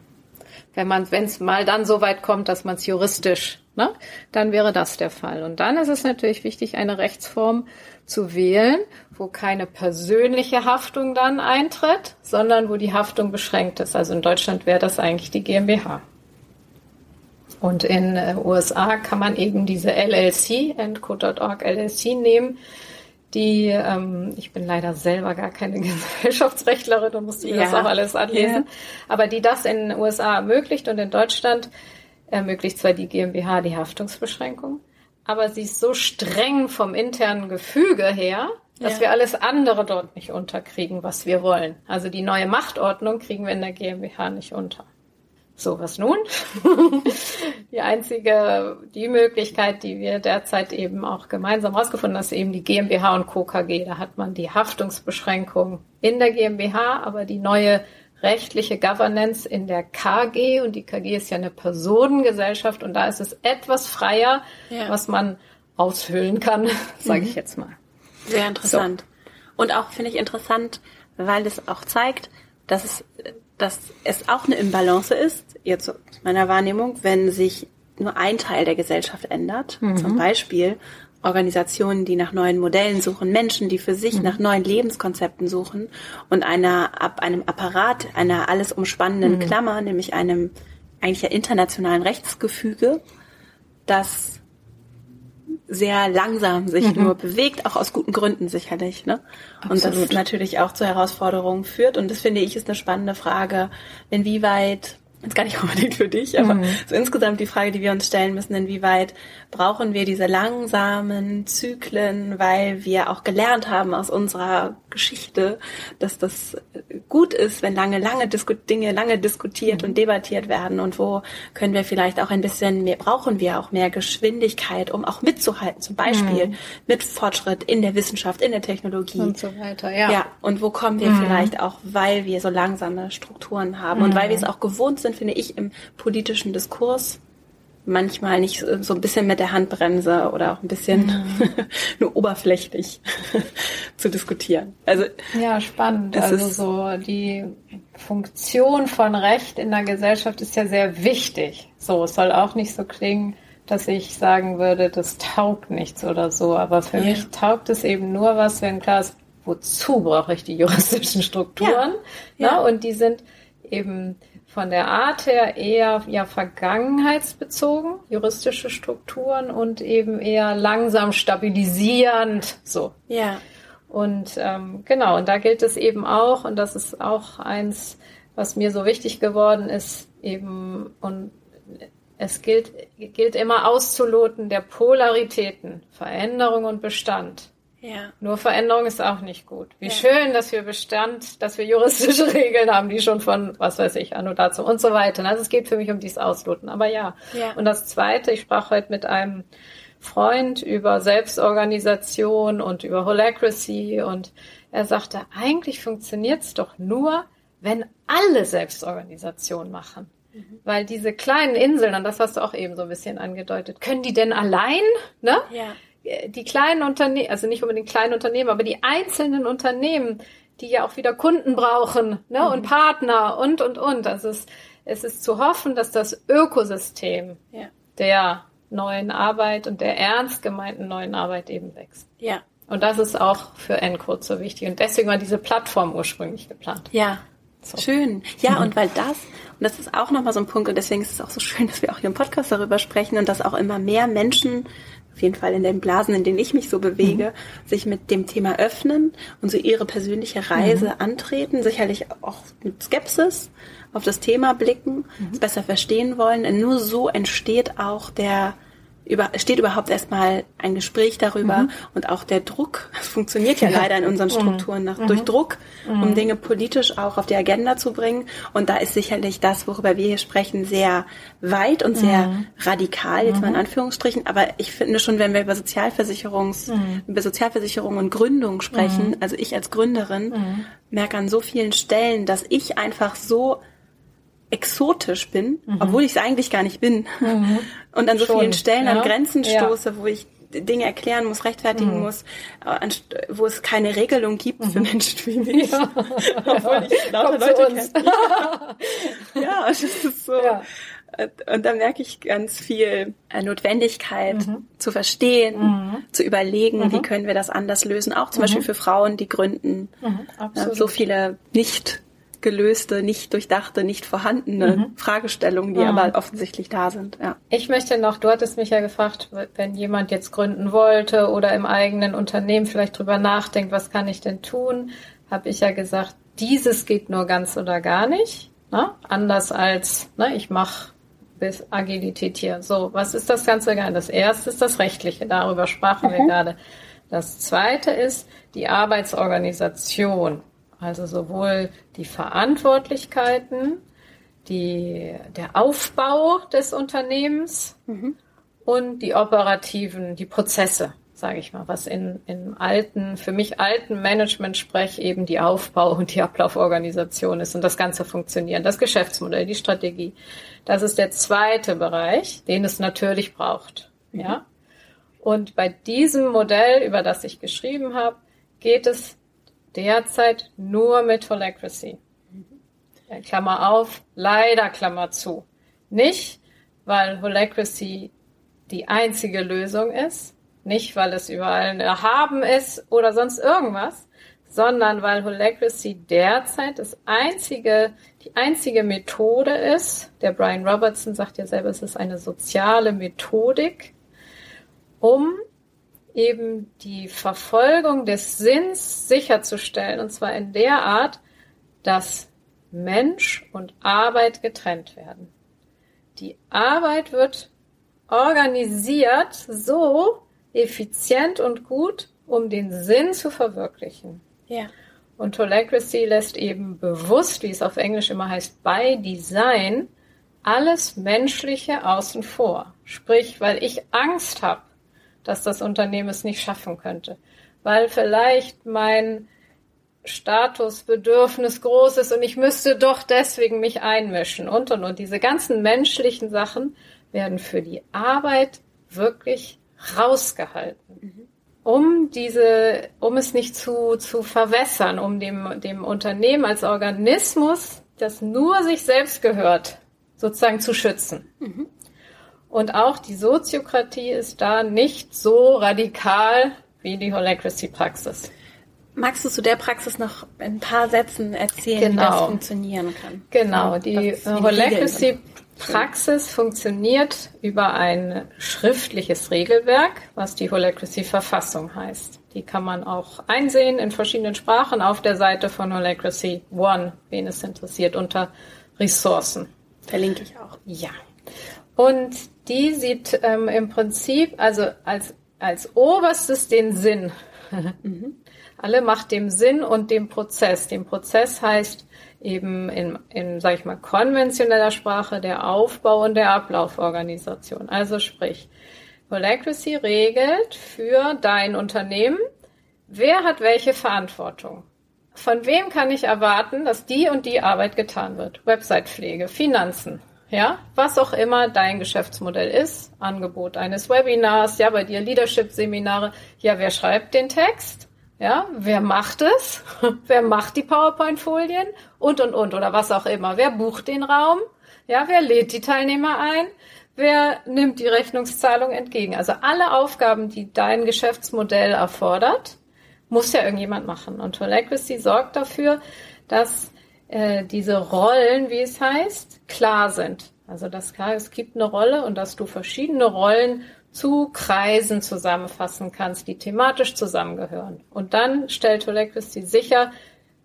Wenn man, wenn es mal dann so weit kommt, dass man es juristisch ne, dann wäre das der Fall. Und dann ist es natürlich wichtig, eine Rechtsform zu wählen, wo keine persönliche Haftung dann eintritt, sondern wo die Haftung beschränkt ist. Also in Deutschland wäre das eigentlich die GmbH. Und in äh, USA kann man eben diese LLC, Endcode.org LLC nehmen, die, ähm, ich bin leider selber gar keine Gesellschaftsrechtlerin und musste mir ja. das auch alles anlesen, ja. aber die das in den USA ermöglicht und in Deutschland ermöglicht zwar die GmbH die Haftungsbeschränkung, aber sie ist so streng vom internen Gefüge her, dass ja. wir alles andere dort nicht unterkriegen, was wir wollen. Also die neue Machtordnung kriegen wir in der GmbH nicht unter. So, was nun? die einzige, die Möglichkeit, die wir derzeit eben auch gemeinsam herausgefunden haben, ist eben die GmbH und Co. KG. Da hat man die Haftungsbeschränkung in der GmbH, aber die neue rechtliche Governance in der KG und die KG ist ja eine Personengesellschaft und da ist es etwas freier, ja. was man aushöhlen kann, sage mhm. ich jetzt mal. Sehr interessant. So. Und auch finde ich interessant, weil es auch zeigt, dass es, dass es auch eine Imbalance ist, jetzt aus meiner Wahrnehmung, wenn sich nur ein Teil der Gesellschaft ändert. Mhm. Zum Beispiel Organisationen, die nach neuen Modellen suchen, Menschen, die für sich mhm. nach neuen Lebenskonzepten suchen und einer, ab einem Apparat, einer alles umspannenden mhm. Klammer, nämlich einem eigentlich internationalen Rechtsgefüge, das sehr langsam sich mhm. nur bewegt, auch aus guten Gründen sicherlich. Ne? Und das natürlich auch zu Herausforderungen führt. Und das finde ich ist eine spannende Frage, inwieweit jetzt gar nicht unbedingt für dich, aber mhm. so insgesamt die Frage, die wir uns stellen müssen, inwieweit brauchen wir diese langsamen Zyklen, weil wir auch gelernt haben aus unserer Geschichte, dass das gut ist, wenn lange, lange Disku Dinge lange diskutiert mhm. und debattiert werden und wo können wir vielleicht auch ein bisschen mehr, brauchen wir auch mehr Geschwindigkeit, um auch mitzuhalten, zum Beispiel mhm. mit Fortschritt in der Wissenschaft, in der Technologie. Und so weiter, ja. Ja, und wo kommen wir mhm. vielleicht auch, weil wir so langsame Strukturen haben und weil wir es mhm. auch gewohnt sind, finde ich, im politischen Diskurs manchmal nicht so ein bisschen mit der Handbremse oder auch ein bisschen mhm. nur oberflächlich zu diskutieren. Also ja, spannend. Also so die Funktion von Recht in der Gesellschaft ist ja sehr wichtig. So, es soll auch nicht so klingen, dass ich sagen würde, das taugt nichts oder so. Aber für ja. mich taugt es eben nur was, wenn klar ist, wozu brauche ich die juristischen Strukturen? Ja. ja. Und die sind eben von der Art her eher ja vergangenheitsbezogen, juristische Strukturen und eben eher langsam stabilisierend so. Ja. Und ähm, genau, und da gilt es eben auch, und das ist auch eins, was mir so wichtig geworden ist, eben, und es gilt, gilt immer auszuloten der Polaritäten, Veränderung und Bestand. Ja. Nur Veränderung ist auch nicht gut. Wie ja. schön, dass wir Bestand, dass wir juristische Regeln haben, die schon von, was weiß ich, Anno dazu und so weiter. Also es geht für mich um dieses Ausloten. Aber ja. ja. Und das Zweite, ich sprach heute mit einem Freund über Selbstorganisation und über Holacracy und er sagte, eigentlich funktioniert's doch nur, wenn alle Selbstorganisation machen. Mhm. Weil diese kleinen Inseln, und das hast du auch eben so ein bisschen angedeutet, können die denn allein, ne? Ja die kleinen Unternehmen, also nicht unbedingt kleine Unternehmen, aber die einzelnen Unternehmen, die ja auch wieder Kunden brauchen ne, mhm. und Partner und, und, und. Also es, es ist zu hoffen, dass das Ökosystem ja. der neuen Arbeit und der ernst gemeinten neuen Arbeit eben wächst. Ja. Und das ist auch für Encode so wichtig. Und deswegen war diese Plattform ursprünglich geplant. Ja. So. Schön. Ja, mhm. und weil das, und das ist auch nochmal so ein Punkt, und deswegen ist es auch so schön, dass wir auch hier im Podcast darüber sprechen und dass auch immer mehr Menschen auf jeden Fall in den Blasen, in denen ich mich so bewege, mhm. sich mit dem Thema öffnen und so ihre persönliche Reise mhm. antreten, sicherlich auch mit Skepsis auf das Thema blicken, mhm. es besser verstehen wollen. Und nur so entsteht auch der über, steht überhaupt erstmal ein Gespräch darüber mhm. und auch der Druck, das funktioniert ja leider in unseren mhm. Strukturen nach, mhm. durch Druck, um mhm. Dinge politisch auch auf die Agenda zu bringen. Und da ist sicherlich das, worüber wir hier sprechen, sehr weit und sehr mhm. radikal, jetzt mal in mhm. Anführungsstrichen. Aber ich finde schon, wenn wir über Sozialversicherungs, über Sozialversicherung und Gründung sprechen, also ich als Gründerin, merke an so vielen Stellen, dass ich einfach so exotisch bin, mhm. obwohl ich es eigentlich gar nicht bin. Mhm. Und an so Schon. vielen Stellen ja. an Grenzen stoße, ja. wo ich Dinge erklären muss, rechtfertigen mhm. muss, äh, wo es keine Regelung gibt für mhm. Menschen wie mich. Ja. obwohl ich lauter Leute kenne. ja, es ist so. Und da merke ich ganz viel äh, Notwendigkeit mhm. zu verstehen, mhm. zu überlegen, mhm. wie können wir das anders lösen. Auch zum mhm. Beispiel für Frauen, die gründen. Mhm, so viele nicht gelöste, nicht durchdachte, nicht vorhandene mhm. Fragestellungen, die mhm. aber offensichtlich da sind. Ja. Ich möchte noch, du hattest mich ja gefragt, wenn jemand jetzt gründen wollte oder im eigenen Unternehmen vielleicht drüber nachdenkt, was kann ich denn tun, habe ich ja gesagt, dieses geht nur ganz oder gar nicht. Ne? Anders als, ne, ich mache bis Agilität hier. So, was ist das Ganze? Das erste ist das Rechtliche, darüber sprachen mhm. wir gerade. Das zweite ist die Arbeitsorganisation. Also sowohl die Verantwortlichkeiten, die, der Aufbau des Unternehmens mhm. und die operativen, die Prozesse, sage ich mal, was in, in alten, für mich alten Management-Sprech eben die Aufbau und die Ablauforganisation ist und das Ganze funktionieren, das Geschäftsmodell, die Strategie. Das ist der zweite Bereich, den es natürlich braucht. Mhm. Ja. Und bei diesem Modell, über das ich geschrieben habe, geht es Derzeit nur mit Holacracy. Klammer auf, leider Klammer zu. Nicht, weil Holacracy die einzige Lösung ist, nicht weil es überall erhaben ist oder sonst irgendwas, sondern weil Holacracy derzeit das einzige, die einzige Methode ist. Der Brian Robertson sagt ja selber, es ist eine soziale Methodik, um eben die Verfolgung des Sinns sicherzustellen, und zwar in der Art, dass Mensch und Arbeit getrennt werden. Die Arbeit wird organisiert so effizient und gut, um den Sinn zu verwirklichen. Ja. Und Holacracy lässt eben bewusst, wie es auf Englisch immer heißt, by Design, alles Menschliche außen vor. Sprich, weil ich Angst habe, dass das Unternehmen es nicht schaffen könnte. Weil vielleicht mein Statusbedürfnis groß ist und ich müsste doch deswegen mich einmischen und und und. Diese ganzen menschlichen Sachen werden für die Arbeit wirklich rausgehalten. Mhm. Um diese, um es nicht zu, zu verwässern, um dem, dem Unternehmen als Organismus, das nur sich selbst gehört, sozusagen zu schützen. Mhm. Und auch die Soziokratie ist da nicht so radikal wie die Holacracy-Praxis. Magst du zu der Praxis noch ein paar Sätzen erzählen, genau. wie das genau. funktionieren kann? Genau, die Holacracy-Praxis funktioniert über ein schriftliches Regelwerk, was die Holacracy-Verfassung heißt. Die kann man auch einsehen in verschiedenen Sprachen auf der Seite von Holacracy One, wen es interessiert, unter Ressourcen. Verlinke ich auch. Ja. Und die sieht ähm, im Prinzip also als, als oberstes den Sinn Mhm. Alle macht dem Sinn und dem Prozess. Dem Prozess heißt eben in, in sag ich mal, konventioneller Sprache der Aufbau und der Ablauforganisation. Also sprich, Holacracy regelt für dein Unternehmen, wer hat welche Verantwortung. Von wem kann ich erwarten, dass die und die Arbeit getan wird? Websitepflege, Finanzen, ja, was auch immer dein Geschäftsmodell ist, Angebot eines Webinars, ja, bei dir Leadership-Seminare, ja, wer schreibt den Text? Ja, wer macht es? wer macht die PowerPoint-Folien? Und, und, und, oder was auch immer. Wer bucht den Raum? Ja, wer lädt die Teilnehmer ein? Wer nimmt die Rechnungszahlung entgegen? Also alle Aufgaben, die dein Geschäftsmodell erfordert, muss ja irgendjemand machen. Und Holacracy sorgt dafür, dass äh, diese Rollen, wie es heißt, klar sind. Also dass klar, es gibt eine Rolle und dass du verschiedene Rollen zu Kreisen zusammenfassen kannst, die thematisch zusammengehören. Und dann stellt Holacracy sicher,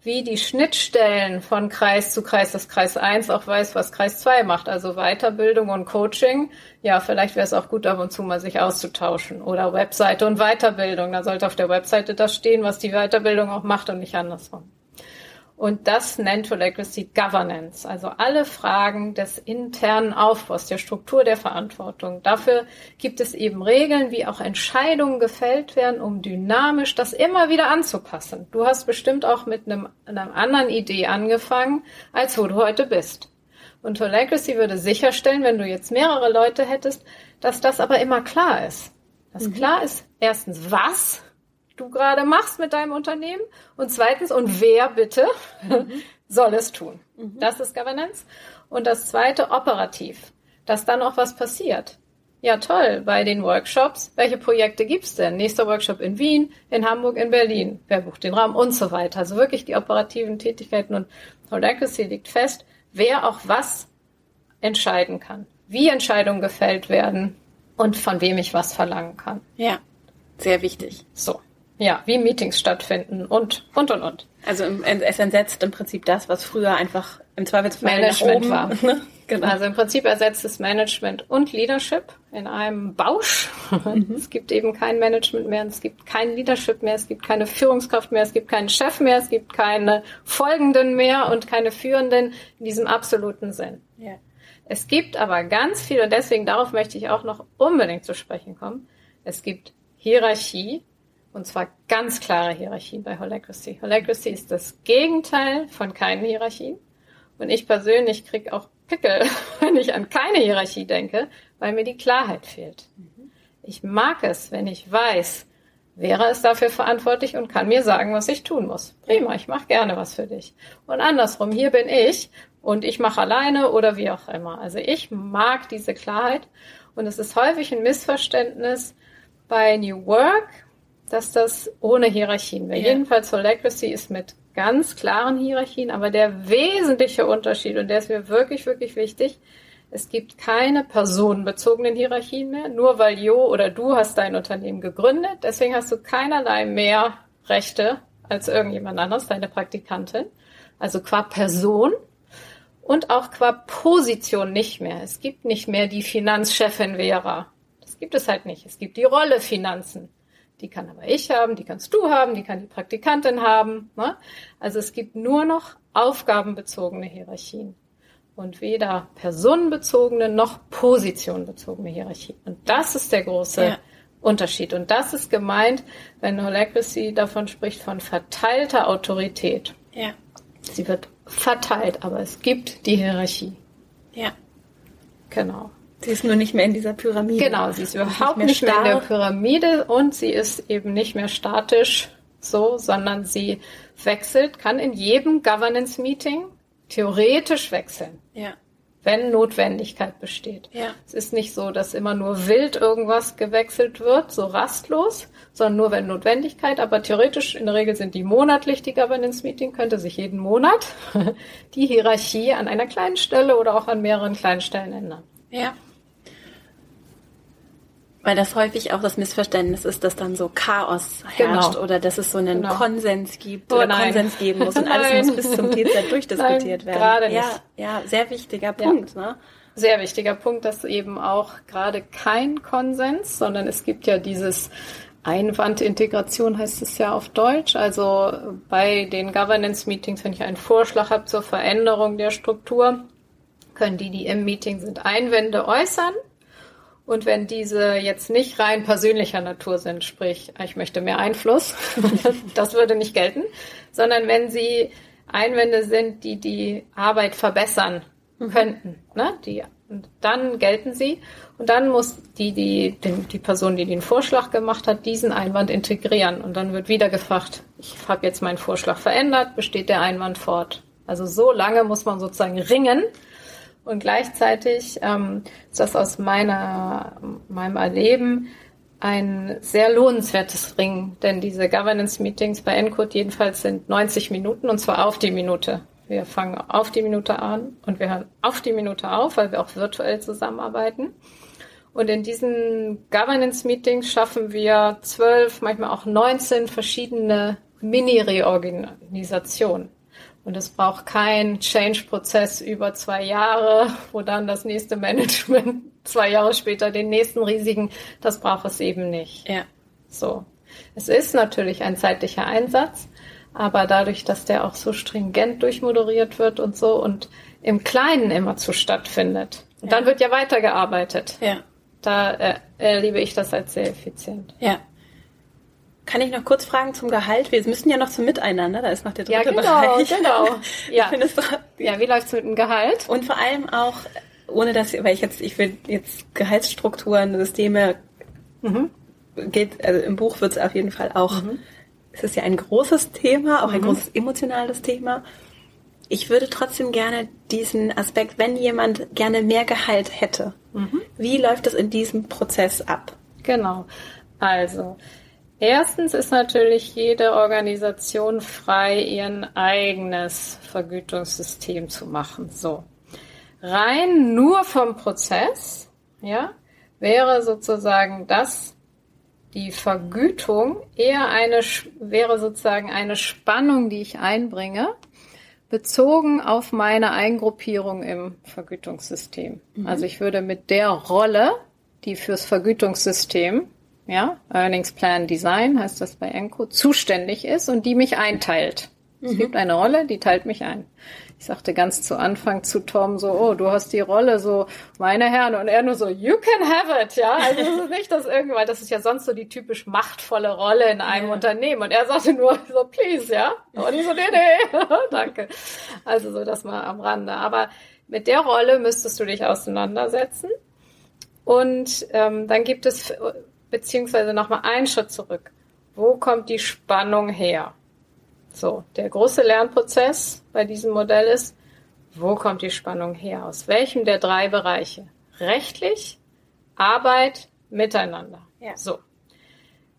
wie die Schnittstellen von Kreis zu Kreis, dass Kreis 1 auch weiß, was Kreis 2 macht, also Weiterbildung und Coaching. Ja, vielleicht wäre es auch gut, ab und zu mal sich auszutauschen. Oder Webseite und Weiterbildung. Da sollte auf der Webseite das stehen, was die Weiterbildung auch macht und nicht andersrum. Und das nennt Holacracy Governance, also alle Fragen des internen Aufbaus, der Struktur der Verantwortung. Dafür gibt es eben Regeln, wie auch Entscheidungen gefällt werden, um dynamisch das immer wieder anzupassen. Du hast bestimmt auch mit einem, einer anderen Idee angefangen, als wo du heute bist. Und Holacracy würde sicherstellen, wenn du jetzt mehrere Leute hättest, dass das aber immer klar ist. Dass mhm. klar ist, erstens, was du gerade machst mit deinem Unternehmen und zweitens, und wer bitte mhm. soll es tun? Mhm. Das ist Governance. Und das zweite, operativ, dass dann auch was passiert. Ja, toll, bei den Workshops. Welche Projekte gibt's denn? Nächster Workshop in Wien, in Hamburg, in Berlin. Wer bucht den Raum und so weiter. Also wirklich die operativen Tätigkeiten und Holacracy liegt fest, wer auch was entscheiden kann. Wie Entscheidungen gefällt werden und von wem ich was verlangen kann. Ja, sehr wichtig. So. Ja, wie Meetings stattfinden und, und, und, und. Also es ersetzt im Prinzip das, was früher einfach im Zweifelsfall Management war. genau. Also im Prinzip ersetzt es Management und Leadership in einem Bausch. Mhm. Es gibt eben kein Management mehr, es gibt kein Leadership mehr, es gibt keine Führungskraft mehr, es gibt keinen Chef mehr, es gibt keine Folgenden mehr und keine Führenden in diesem absoluten Sinn. Ja. Es gibt aber ganz viel, und deswegen darauf möchte ich auch noch unbedingt zu sprechen kommen, es gibt Hierarchie und zwar ganz klare Hierarchien bei Holacracy. Holacracy ist das Gegenteil von keinen Hierarchien. Und ich persönlich krieg auch Pickel, wenn ich an keine Hierarchie denke, weil mir die Klarheit fehlt. Ich mag es, wenn ich weiß, wäre es dafür verantwortlich und kann mir sagen, was ich tun muss. Prima, ich mache gerne was für dich. Und andersrum, hier bin ich und ich mache alleine oder wie auch immer. Also ich mag diese Klarheit und es ist häufig ein Missverständnis bei New Work dass das ohne Hierarchien wäre. Ja. Jedenfalls Holacracy ist mit ganz klaren Hierarchien, aber der wesentliche Unterschied, und der ist mir wirklich, wirklich wichtig, es gibt keine personenbezogenen Hierarchien mehr, nur weil Jo oder du hast dein Unternehmen gegründet. Deswegen hast du keinerlei mehr Rechte als irgendjemand anderes, deine Praktikantin. Also qua Person und auch qua Position nicht mehr. Es gibt nicht mehr die Finanzchefin Vera. Das gibt es halt nicht. Es gibt die Rolle Finanzen. Die kann aber ich haben, die kannst du haben, die kann die Praktikantin haben. Ne? Also es gibt nur noch aufgabenbezogene Hierarchien und weder personenbezogene noch positionbezogene Hierarchien. Und das ist der große ja. Unterschied. Und das ist gemeint, wenn Holacracy davon spricht, von verteilter Autorität. Ja. Sie wird verteilt, aber es gibt die Hierarchie. Ja. Genau. Sie ist nur nicht mehr in dieser Pyramide. Genau, sie ist überhaupt nicht mehr, nicht mehr in der Pyramide und sie ist eben nicht mehr statisch so, sondern sie wechselt, kann in jedem Governance-Meeting theoretisch wechseln. Ja. Wenn Notwendigkeit besteht. Ja. Es ist nicht so, dass immer nur wild irgendwas gewechselt wird, so rastlos, sondern nur wenn Notwendigkeit. Aber theoretisch, in der Regel sind die monatlich, die Governance-Meeting, könnte sich jeden Monat die Hierarchie an einer kleinen Stelle oder auch an mehreren kleinen Stellen ändern. Ja. Weil das häufig auch das Missverständnis ist, dass dann so Chaos herrscht genau. oder dass es so einen genau. Konsens gibt oh, oder nein. Konsens geben muss und alles muss bis zum TZ durchdiskutiert nein, werden. Gerade nicht. Ja, ja, sehr wichtiger Punkt. Ja. Ne? Sehr wichtiger Punkt, dass eben auch gerade kein Konsens, sondern es gibt ja dieses Einwandintegration heißt es ja auf Deutsch. Also bei den Governance-Meetings, wenn ich einen Vorschlag habe zur Veränderung der Struktur, können die, die im Meeting sind, Einwände äußern. Und wenn diese jetzt nicht rein persönlicher Natur sind, sprich, ich möchte mehr Einfluss, das würde nicht gelten, sondern wenn sie Einwände sind, die die Arbeit verbessern mhm. könnten, ne? die, dann gelten sie. Und dann muss die, die, die, die Person, die den Vorschlag gemacht hat, diesen Einwand integrieren. Und dann wird wieder gefragt, ich habe jetzt meinen Vorschlag verändert, besteht der Einwand fort. Also so lange muss man sozusagen ringen, und gleichzeitig ähm, ist das aus meiner, meinem Erleben ein sehr lohnenswertes Ring, denn diese Governance-Meetings bei Encode jedenfalls sind 90 Minuten und zwar auf die Minute. Wir fangen auf die Minute an und wir hören auf die Minute auf, weil wir auch virtuell zusammenarbeiten. Und in diesen Governance-Meetings schaffen wir zwölf, manchmal auch 19 verschiedene Mini-Reorganisationen. Und es braucht keinen Change-Prozess über zwei Jahre, wo dann das nächste Management zwei Jahre später den nächsten riesigen, das braucht es eben nicht. Ja. So. Es ist natürlich ein zeitlicher Einsatz, aber dadurch, dass der auch so stringent durchmoderiert wird und so und im Kleinen immer zu stattfindet. Ja. dann wird ja weitergearbeitet. Ja. Da äh, erlebe ich das als sehr effizient. Ja. Kann ich noch kurz fragen zum Gehalt? Wir müssen ja noch zum Miteinander, da ist noch der dritte ja, genau, Bereich. Genau, ja. ja, wie läuft's mit dem Gehalt? Und vor allem auch, ohne dass, weil ich jetzt, ich will jetzt Gehaltsstrukturen, Systeme, mhm. geht, also im Buch wird es auf jeden Fall auch, mhm. es ist ja ein großes Thema, auch ein mhm. großes emotionales Thema. Ich würde trotzdem gerne diesen Aspekt, wenn jemand gerne mehr Gehalt hätte, mhm. wie läuft das in diesem Prozess ab? Genau. Also, Erstens ist natürlich jede Organisation frei, ihren eigenes Vergütungssystem zu machen. So. Rein nur vom Prozess, ja, wäre sozusagen das die Vergütung eher eine, wäre sozusagen eine Spannung, die ich einbringe, bezogen auf meine Eingruppierung im Vergütungssystem. Mhm. Also ich würde mit der Rolle, die fürs Vergütungssystem ja, Earnings Plan Design heißt das bei Enco, zuständig ist und die mich einteilt. Es mhm. gibt eine Rolle, die teilt mich ein. Ich sagte ganz zu Anfang zu Tom so, oh, du hast die Rolle so, meine Herren, und er nur so, you can have it, ja. Also es ist nicht das irgendwann, das ist ja sonst so die typisch machtvolle Rolle in einem ja. Unternehmen. Und er sagte nur so, please, ja. Und ich so, nee, nee, danke. Also so das mal am Rande. Aber mit der Rolle müsstest du dich auseinandersetzen. Und ähm, dann gibt es beziehungsweise nochmal einen Schritt zurück. Wo kommt die Spannung her? So, der große Lernprozess bei diesem Modell ist, wo kommt die Spannung her? Aus welchem der drei Bereiche? Rechtlich, Arbeit, Miteinander. Ja. So.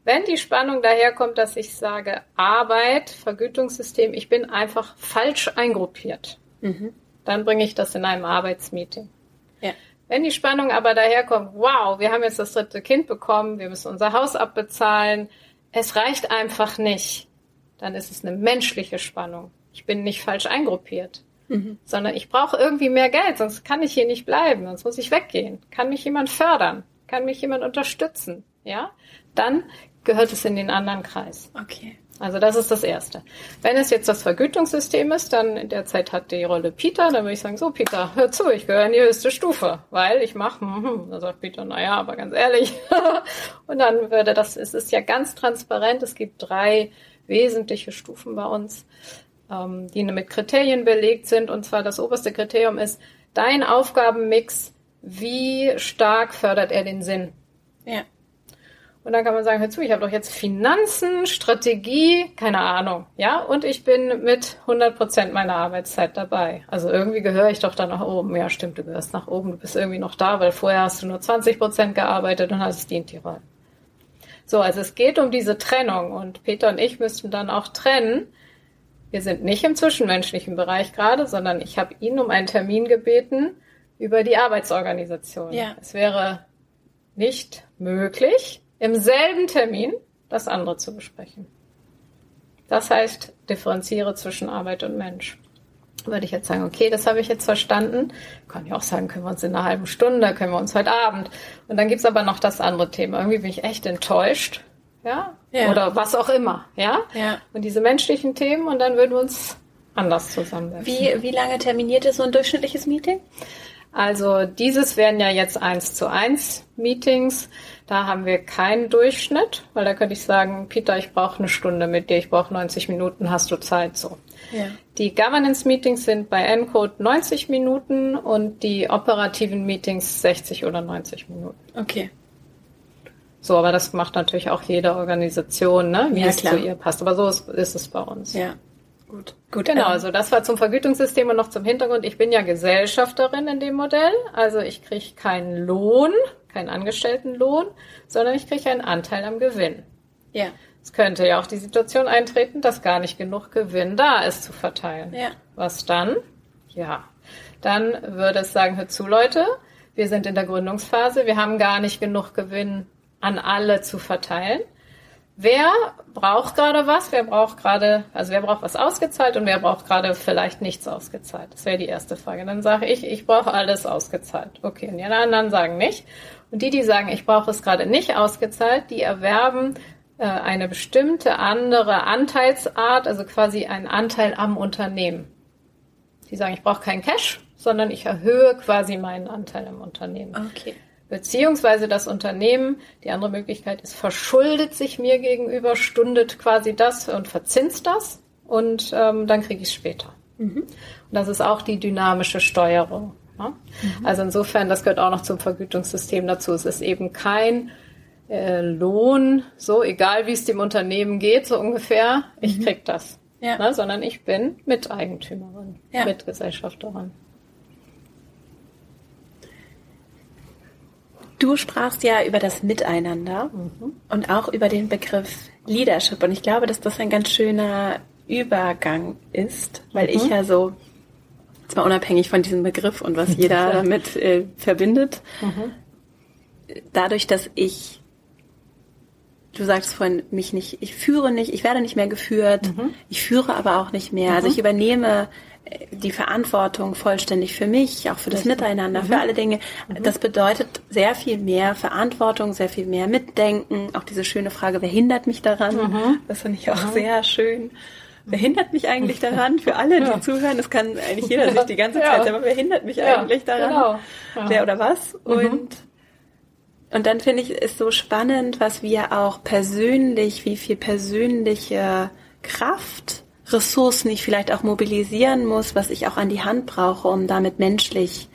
Wenn die Spannung daherkommt, dass ich sage, Arbeit, Vergütungssystem, ich bin einfach falsch eingruppiert, mhm. dann bringe ich das in einem Arbeitsmeeting. Ja. Wenn die Spannung aber daherkommt, wow, wir haben jetzt das dritte Kind bekommen, wir müssen unser Haus abbezahlen, es reicht einfach nicht, dann ist es eine menschliche Spannung. Ich bin nicht falsch eingruppiert, mhm. sondern ich brauche irgendwie mehr Geld, sonst kann ich hier nicht bleiben, sonst muss ich weggehen. Kann mich jemand fördern? Kann mich jemand unterstützen? Ja? Dann gehört es in den anderen Kreis. Okay. Also das ist das Erste. Wenn es jetzt das Vergütungssystem ist, dann in der Zeit hat die Rolle Peter, dann würde ich sagen, so Peter, hör zu, ich gehöre in die höchste Stufe, weil ich mache, hm, hm. dann sagt Peter, naja, aber ganz ehrlich. und dann würde das, es ist ja ganz transparent, es gibt drei wesentliche Stufen bei uns, ähm, die mit Kriterien belegt sind. Und zwar das oberste Kriterium ist dein Aufgabenmix, wie stark fördert er den Sinn? Ja. Und dann kann man sagen, hör zu, ich habe doch jetzt Finanzen, Strategie, keine Ahnung, ja, und ich bin mit 100 Prozent meiner Arbeitszeit dabei. Also irgendwie gehöre ich doch da nach oben. Ja, stimmt, du gehörst nach oben, du bist irgendwie noch da, weil vorher hast du nur 20 Prozent gearbeitet und hast dient die Rolle. So, also es geht um diese Trennung und Peter und ich müssten dann auch trennen. Wir sind nicht im zwischenmenschlichen Bereich gerade, sondern ich habe ihn um einen Termin gebeten über die Arbeitsorganisation. Ja. Es wäre nicht möglich, im selben Termin das andere zu besprechen. Das heißt, differenziere zwischen Arbeit und Mensch. Würde ich jetzt sagen, okay, das habe ich jetzt verstanden. Kann ich auch sagen, können wir uns in einer halben Stunde, können wir uns heute Abend. Und dann gibt's aber noch das andere Thema. Irgendwie bin ich echt enttäuscht, ja? ja. Oder was auch immer, ja? ja. Und diese menschlichen Themen und dann würden wir uns anders zusammensetzen. Wie, wie lange terminiert ihr so ein durchschnittliches Meeting? Also dieses wären ja jetzt eins zu eins Meetings. Da haben wir keinen Durchschnitt, weil da könnte ich sagen, Peter, ich brauche eine Stunde mit dir, ich brauche 90 Minuten, hast du Zeit so. Ja. Die Governance Meetings sind bei Encode 90 Minuten und die operativen Meetings 60 oder 90 Minuten. Okay. So, aber das macht natürlich auch jede Organisation, ne? wie ja, es klar. zu ihr passt. Aber so ist, ist es bei uns. Ja. Gut. Gut. Genau, ähm, also das war zum Vergütungssystem und noch zum Hintergrund. Ich bin ja Gesellschafterin in dem Modell. Also ich kriege keinen Lohn, keinen Angestelltenlohn, sondern ich kriege einen Anteil am Gewinn. Ja. Es könnte ja auch die Situation eintreten, dass gar nicht genug Gewinn da ist zu verteilen. Ja. Was dann? Ja. Dann würde es sagen, hör zu, Leute, wir sind in der Gründungsphase, wir haben gar nicht genug Gewinn an alle zu verteilen. Wer braucht gerade was? Wer braucht gerade, also wer braucht was ausgezahlt und wer braucht gerade vielleicht nichts ausgezahlt? Das wäre die erste Frage. Dann sage ich, ich brauche alles ausgezahlt. Okay, und die anderen sagen nicht. Und die, die sagen, ich brauche es gerade nicht ausgezahlt, die erwerben äh, eine bestimmte andere Anteilsart, also quasi einen Anteil am Unternehmen. Die sagen, ich brauche keinen Cash, sondern ich erhöhe quasi meinen Anteil im Unternehmen. Okay. Beziehungsweise das Unternehmen, die andere Möglichkeit ist, verschuldet sich mir gegenüber, stundet quasi das und verzinst das und ähm, dann kriege ich es später. Mhm. Und das ist auch die dynamische Steuerung. Ja? Mhm. Also insofern, das gehört auch noch zum Vergütungssystem dazu. Es ist eben kein äh, Lohn, so egal wie es dem Unternehmen geht, so ungefähr, ich mhm. krieg das. Ja. Ne? Sondern ich bin Miteigentümerin, ja. Mitgesellschafterin. Du sprachst ja über das Miteinander mhm. und auch über den Begriff Leadership. Und ich glaube, dass das ein ganz schöner Übergang ist, weil mhm. ich ja so, zwar unabhängig von diesem Begriff und was jeder damit äh, verbindet, mhm. dadurch, dass ich, du sagst vorhin, mich nicht, ich führe nicht, ich werde nicht mehr geführt, mhm. ich führe aber auch nicht mehr. Also mhm. ich übernehme die Verantwortung vollständig für mich, auch für das Miteinander, mhm. für alle Dinge. Mhm. Das bedeutet sehr viel mehr Verantwortung, sehr viel mehr Mitdenken. Auch diese schöne Frage, wer hindert mich daran? Mhm. Das finde ich auch sehr schön. Wer hindert mich eigentlich daran? Für alle, die ja. zuhören, das kann eigentlich jeder sich die ganze Zeit sagen, aber wer hindert mich eigentlich daran? Genau. Ja. Wer oder was? Mhm. Und und dann finde ich es so spannend, was wir auch persönlich, wie viel persönliche Kraft Ressourcen ich vielleicht auch mobilisieren muss, was ich auch an die Hand brauche, um damit menschlich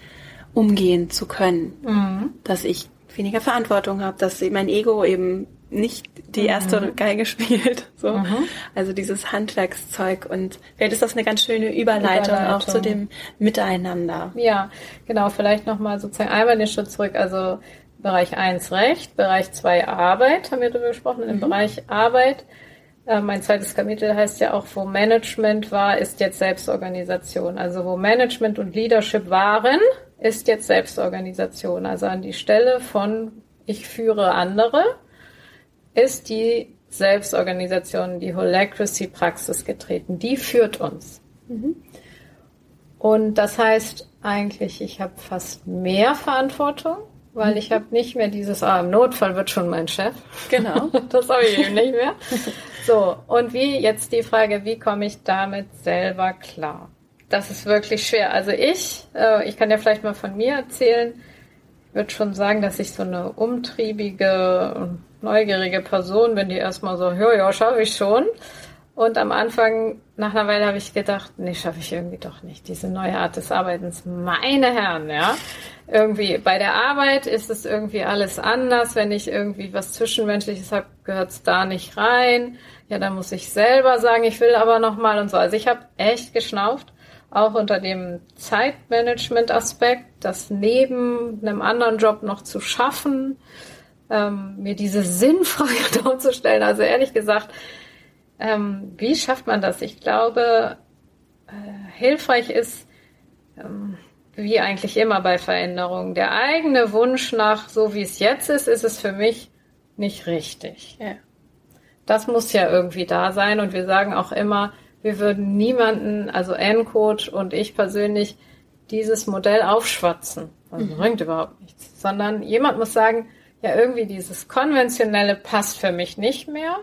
umgehen zu können. Mhm. Dass ich weniger Verantwortung habe, dass mein Ego eben nicht die erste mhm. Geige spielt. So. Mhm. Also dieses Handwerkszeug. Und vielleicht ist das eine ganz schöne Überleitung, Überleitung. auch zu dem Miteinander. Ja, genau. Vielleicht nochmal sozusagen einmal den Schritt zurück. Also Bereich 1 Recht, Bereich 2 Arbeit haben wir darüber gesprochen. Im mhm. Bereich Arbeit äh, mein zweites Kapitel heißt ja auch, wo Management war, ist jetzt Selbstorganisation. Also wo Management und Leadership waren, ist jetzt Selbstorganisation. Also an die Stelle von ich führe andere ist die Selbstorganisation, die Holacracy-Praxis getreten. Die führt uns. Mhm. Und das heißt eigentlich, ich habe fast mehr Verantwortung, weil mhm. ich habe nicht mehr dieses, ah, im Notfall wird schon mein Chef. Genau. das habe ich eben nicht mehr. So, und wie jetzt die Frage, wie komme ich damit selber klar? Das ist wirklich schwer. Also ich, äh, ich kann ja vielleicht mal von mir erzählen, würde schon sagen, dass ich so eine umtriebige, neugierige Person bin, die erstmal so, ja, ja, schaffe ich schon. Und am Anfang, nach einer Weile habe ich gedacht, nee, schaffe ich irgendwie doch nicht. Diese neue Art des Arbeitens, meine Herren, ja irgendwie bei der Arbeit ist es irgendwie alles anders. Wenn ich irgendwie was Zwischenmenschliches habe, gehört es da nicht rein. Ja, dann muss ich selber sagen, ich will aber noch mal und so. Also ich habe echt geschnauft, auch unter dem Zeitmanagement-Aspekt, das neben einem anderen Job noch zu schaffen, ähm, mir diese Sinnfrage darzustellen. Also ehrlich gesagt, ähm, wie schafft man das? Ich glaube, äh, hilfreich ist, ähm, wie eigentlich immer bei Veränderungen. Der eigene Wunsch nach, so wie es jetzt ist, ist es für mich nicht richtig. Ja. Das muss ja irgendwie da sein und wir sagen auch immer, wir würden niemanden, also N-Code und ich persönlich, dieses Modell aufschwatzen. Das mhm. bringt überhaupt nichts. Sondern jemand muss sagen, ja, irgendwie dieses konventionelle passt für mich nicht mehr.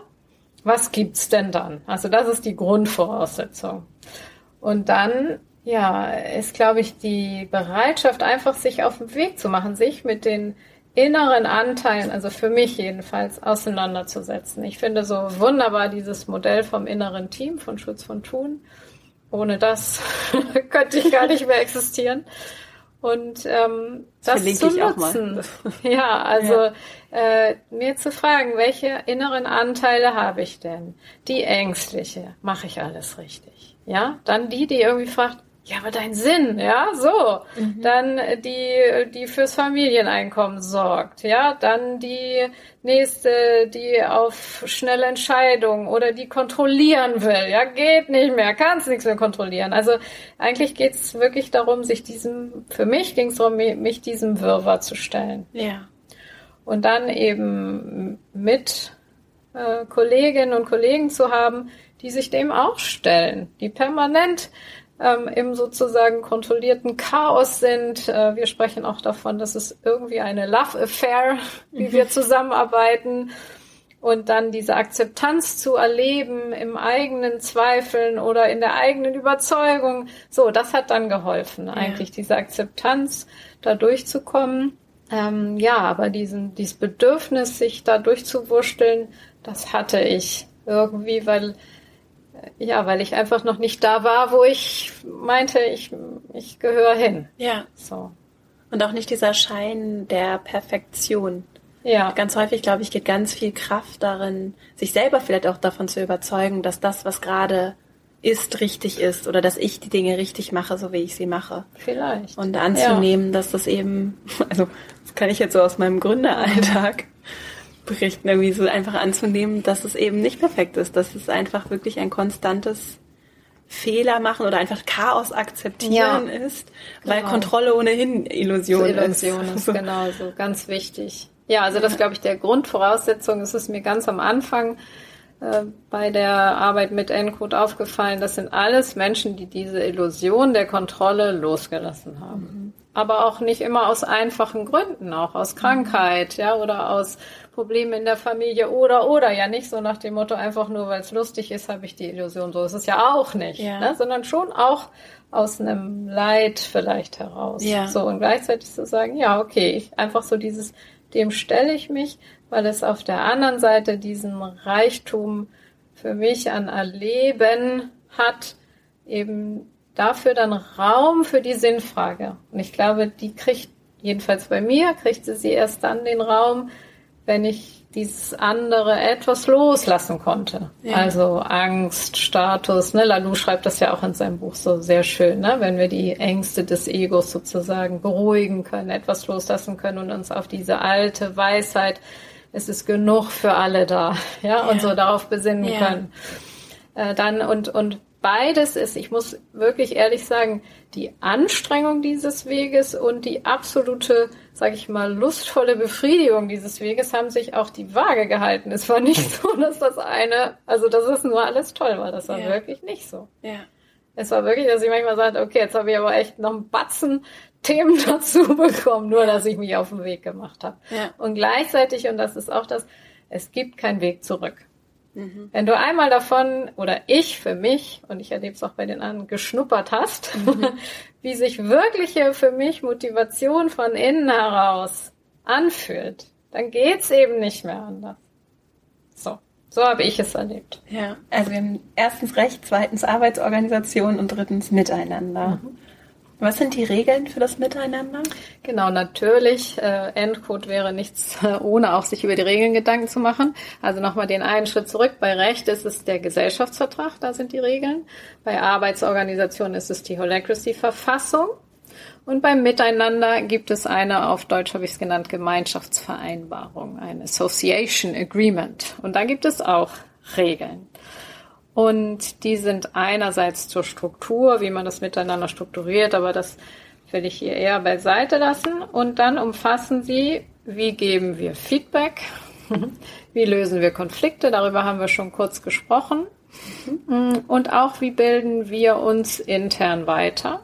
Was gibt's denn dann? Also das ist die Grundvoraussetzung. Und dann, ja, ist, glaube ich, die Bereitschaft, einfach sich auf den Weg zu machen, sich mit den inneren Anteilen, also für mich jedenfalls, auseinanderzusetzen. Ich finde so wunderbar dieses Modell vom inneren Team von Schutz von Thun. Ohne das könnte ich gar nicht mehr existieren. Und ähm, das, das zu nutzen. Ja, also ja. Äh, mir zu fragen, welche inneren Anteile habe ich denn? Die ängstliche, mache ich alles richtig? Ja, dann die, die irgendwie fragt, ja, aber dein Sinn, ja, so. Mhm. Dann die, die fürs Familieneinkommen sorgt, ja. Dann die nächste, die auf schnelle Entscheidungen oder die kontrollieren will, ja, geht nicht mehr, kannst nichts mehr kontrollieren. Also eigentlich geht's wirklich darum, sich diesem, für mich ging es darum, mich diesem Wirrwarr zu stellen. Ja. Und dann eben mit äh, Kolleginnen und Kollegen zu haben, die sich dem auch stellen, die permanent ähm, im sozusagen kontrollierten Chaos sind. Äh, wir sprechen auch davon, dass es irgendwie eine Love Affair, wie wir zusammenarbeiten. Und dann diese Akzeptanz zu erleben im eigenen Zweifeln oder in der eigenen Überzeugung. So, das hat dann geholfen, ja. eigentlich diese Akzeptanz da durchzukommen. Ähm, ja, aber diesen, dieses Bedürfnis, sich da durchzuwurschteln, das hatte ich irgendwie, weil ja, weil ich einfach noch nicht da war, wo ich meinte, ich, ich gehöre hin. Ja. So. Und auch nicht dieser Schein der Perfektion. Ja. Ganz häufig, glaube ich, geht ganz viel Kraft darin, sich selber vielleicht auch davon zu überzeugen, dass das, was gerade ist, richtig ist oder dass ich die Dinge richtig mache, so wie ich sie mache. Vielleicht. Und anzunehmen, ja. dass das eben, also das kann ich jetzt so aus meinem Gründeralltag berichten, irgendwie so einfach anzunehmen, dass es eben nicht perfekt ist, dass es einfach wirklich ein konstantes Fehler machen oder einfach Chaos akzeptieren ja, ist, weil genau. Kontrolle ohnehin Illusion, Illusion ist. ist. Genau, so ganz wichtig. Ja, also das glaube ich der Grundvoraussetzung. Es ist mir ganz am Anfang äh, bei der Arbeit mit Encode aufgefallen. Das sind alles Menschen, die diese Illusion der Kontrolle losgelassen haben. Mhm. Aber auch nicht immer aus einfachen Gründen, auch aus Krankheit, ja, oder aus Probleme in der Familie oder oder ja nicht so nach dem Motto einfach nur weil es lustig ist habe ich die Illusion so ist es ja auch nicht ja. ne? sondern schon auch aus einem Leid vielleicht heraus ja. so und gleichzeitig zu sagen ja okay ich, einfach so dieses dem stelle ich mich weil es auf der anderen Seite diesen Reichtum für mich an Erleben hat eben dafür dann Raum für die Sinnfrage und ich glaube die kriegt jedenfalls bei mir kriegt sie erst dann den Raum wenn ich dieses andere etwas loslassen konnte. Ja. Also Angst, Status, ne? Lalou schreibt das ja auch in seinem Buch so sehr schön, ne? wenn wir die Ängste des Egos sozusagen beruhigen können, etwas loslassen können und uns auf diese alte Weisheit, es ist genug für alle da, ja, ja. und so darauf besinnen ja. können. Äh, dann und, und beides ist, ich muss wirklich ehrlich sagen, die Anstrengung dieses Weges und die absolute, sage ich mal, lustvolle Befriedigung dieses Weges haben sich auch die Waage gehalten. Es war nicht so, dass das eine, also dass es nur alles toll war. Das war ja. wirklich nicht so. Ja. Es war wirklich, dass ich manchmal sagte, okay, jetzt habe ich aber echt noch einen Batzen Themen dazu bekommen, nur dass ich mich auf den Weg gemacht habe. Ja. Und gleichzeitig, und das ist auch das, es gibt keinen Weg zurück. Mhm. Wenn du einmal davon, oder ich für mich, und ich erlebe es auch bei den anderen, geschnuppert hast, mhm. wie sich wirkliche für mich Motivation von innen heraus anfühlt, dann geht's eben nicht mehr anders. So. So habe ich es erlebt. Ja, also wir haben erstens Recht, zweitens Arbeitsorganisation und drittens Miteinander. Mhm. Was sind die Regeln für das Miteinander? Genau, natürlich. Äh, Endcode wäre nichts, ohne auch sich über die Regeln Gedanken zu machen. Also nochmal den einen Schritt zurück. Bei Recht ist es der Gesellschaftsvertrag, da sind die Regeln. Bei Arbeitsorganisation ist es die Holacracy-Verfassung. Und beim Miteinander gibt es eine, auf Deutsch habe ich es genannt, Gemeinschaftsvereinbarung, ein Association Agreement. Und da gibt es auch Regeln. Und die sind einerseits zur Struktur, wie man das miteinander strukturiert, aber das will ich hier eher beiseite lassen. Und dann umfassen sie, wie geben wir Feedback, wie lösen wir Konflikte, darüber haben wir schon kurz gesprochen. Und auch, wie bilden wir uns intern weiter.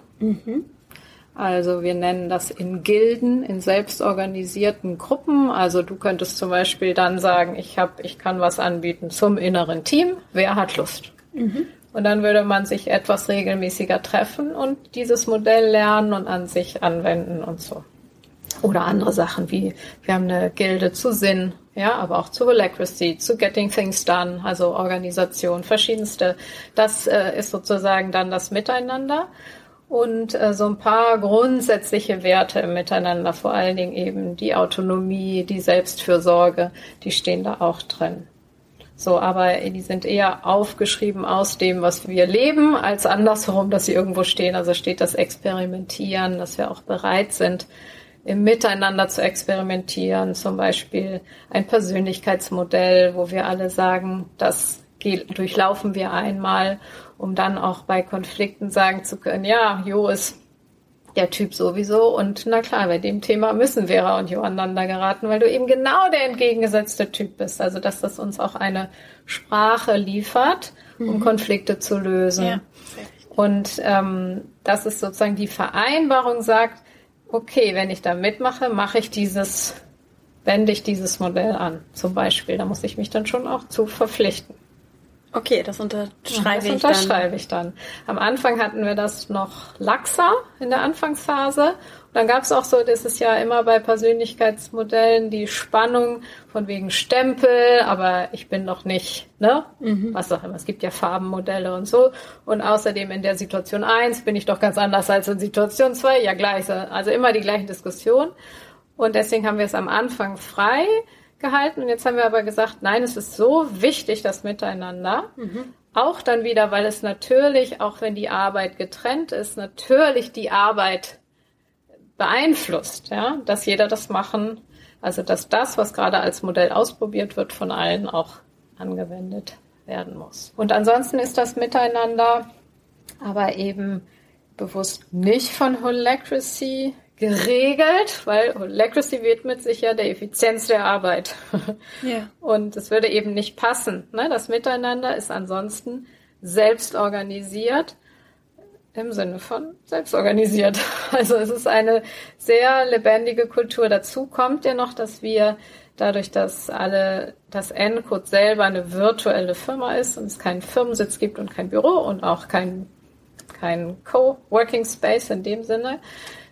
Also wir nennen das in Gilden, in selbstorganisierten Gruppen. Also du könntest zum Beispiel dann sagen, ich habe, ich kann was anbieten zum inneren Team. Wer hat Lust? Mhm. Und dann würde man sich etwas regelmäßiger treffen und dieses Modell lernen und an sich anwenden und so. Oder andere Sachen wie, wir haben eine Gilde zu Sinn, ja, aber auch zu Alacrity, zu Getting Things Done, also Organisation, verschiedenste. Das äh, ist sozusagen dann das Miteinander und äh, so ein paar grundsätzliche Werte im Miteinander, vor allen Dingen eben die Autonomie, die Selbstfürsorge, die stehen da auch drin. So, aber die sind eher aufgeschrieben aus dem, was wir leben, als andersherum, dass sie irgendwo stehen. Also steht das Experimentieren, dass wir auch bereit sind, im Miteinander zu experimentieren. Zum Beispiel ein Persönlichkeitsmodell, wo wir alle sagen, das durchlaufen wir einmal, um dann auch bei Konflikten sagen zu können, ja, Jo ist der Typ sowieso und na klar, bei dem Thema müssen Vera und Jo aneinander geraten, weil du eben genau der entgegengesetzte Typ bist. Also dass das uns auch eine Sprache liefert, um mhm. Konflikte zu lösen. Ja, und ähm, das ist sozusagen die Vereinbarung sagt, okay, wenn ich da mitmache, mache ich dieses, wende ich dieses Modell an, zum Beispiel. Da muss ich mich dann schon auch zu verpflichten. Okay, das unterschreibe das ich unterschreibe dann. ich dann. Am Anfang hatten wir das noch laxer in der Anfangsphase. Und dann gab es auch so, das ist ja immer bei Persönlichkeitsmodellen die Spannung von wegen Stempel, aber ich bin noch nicht, ne? Mhm. Was auch immer. Es gibt ja Farbenmodelle und so. Und außerdem in der Situation eins bin ich doch ganz anders als in Situation zwei. Ja, gleich. Also immer die gleichen Diskussionen. Und deswegen haben wir es am Anfang frei gehalten. Und jetzt haben wir aber gesagt, nein, es ist so wichtig, das Miteinander. Mhm. Auch dann wieder, weil es natürlich, auch wenn die Arbeit getrennt ist, natürlich die Arbeit beeinflusst, ja, dass jeder das machen, also dass das, was gerade als Modell ausprobiert wird, von allen auch angewendet werden muss. Und ansonsten ist das Miteinander aber eben bewusst nicht von Holacracy geregelt, weil Legacy widmet sich ja der Effizienz der Arbeit. Ja. Und es würde eben nicht passen. Ne? Das Miteinander ist ansonsten selbst organisiert im Sinne von selbst organisiert. Also es ist eine sehr lebendige Kultur. Dazu kommt ja noch, dass wir dadurch, dass alle das N-Code selber eine virtuelle Firma ist und es keinen Firmensitz gibt und kein Büro und auch kein kein Co-working Space in dem Sinne,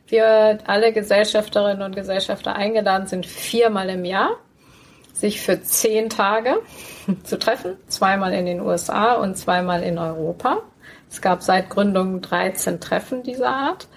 wir alle Gesellschafterinnen und Gesellschafter eingeladen sind, viermal im Jahr sich für zehn Tage zu treffen, zweimal in den USA und zweimal in Europa. Es gab seit Gründung 13 Treffen dieser Art.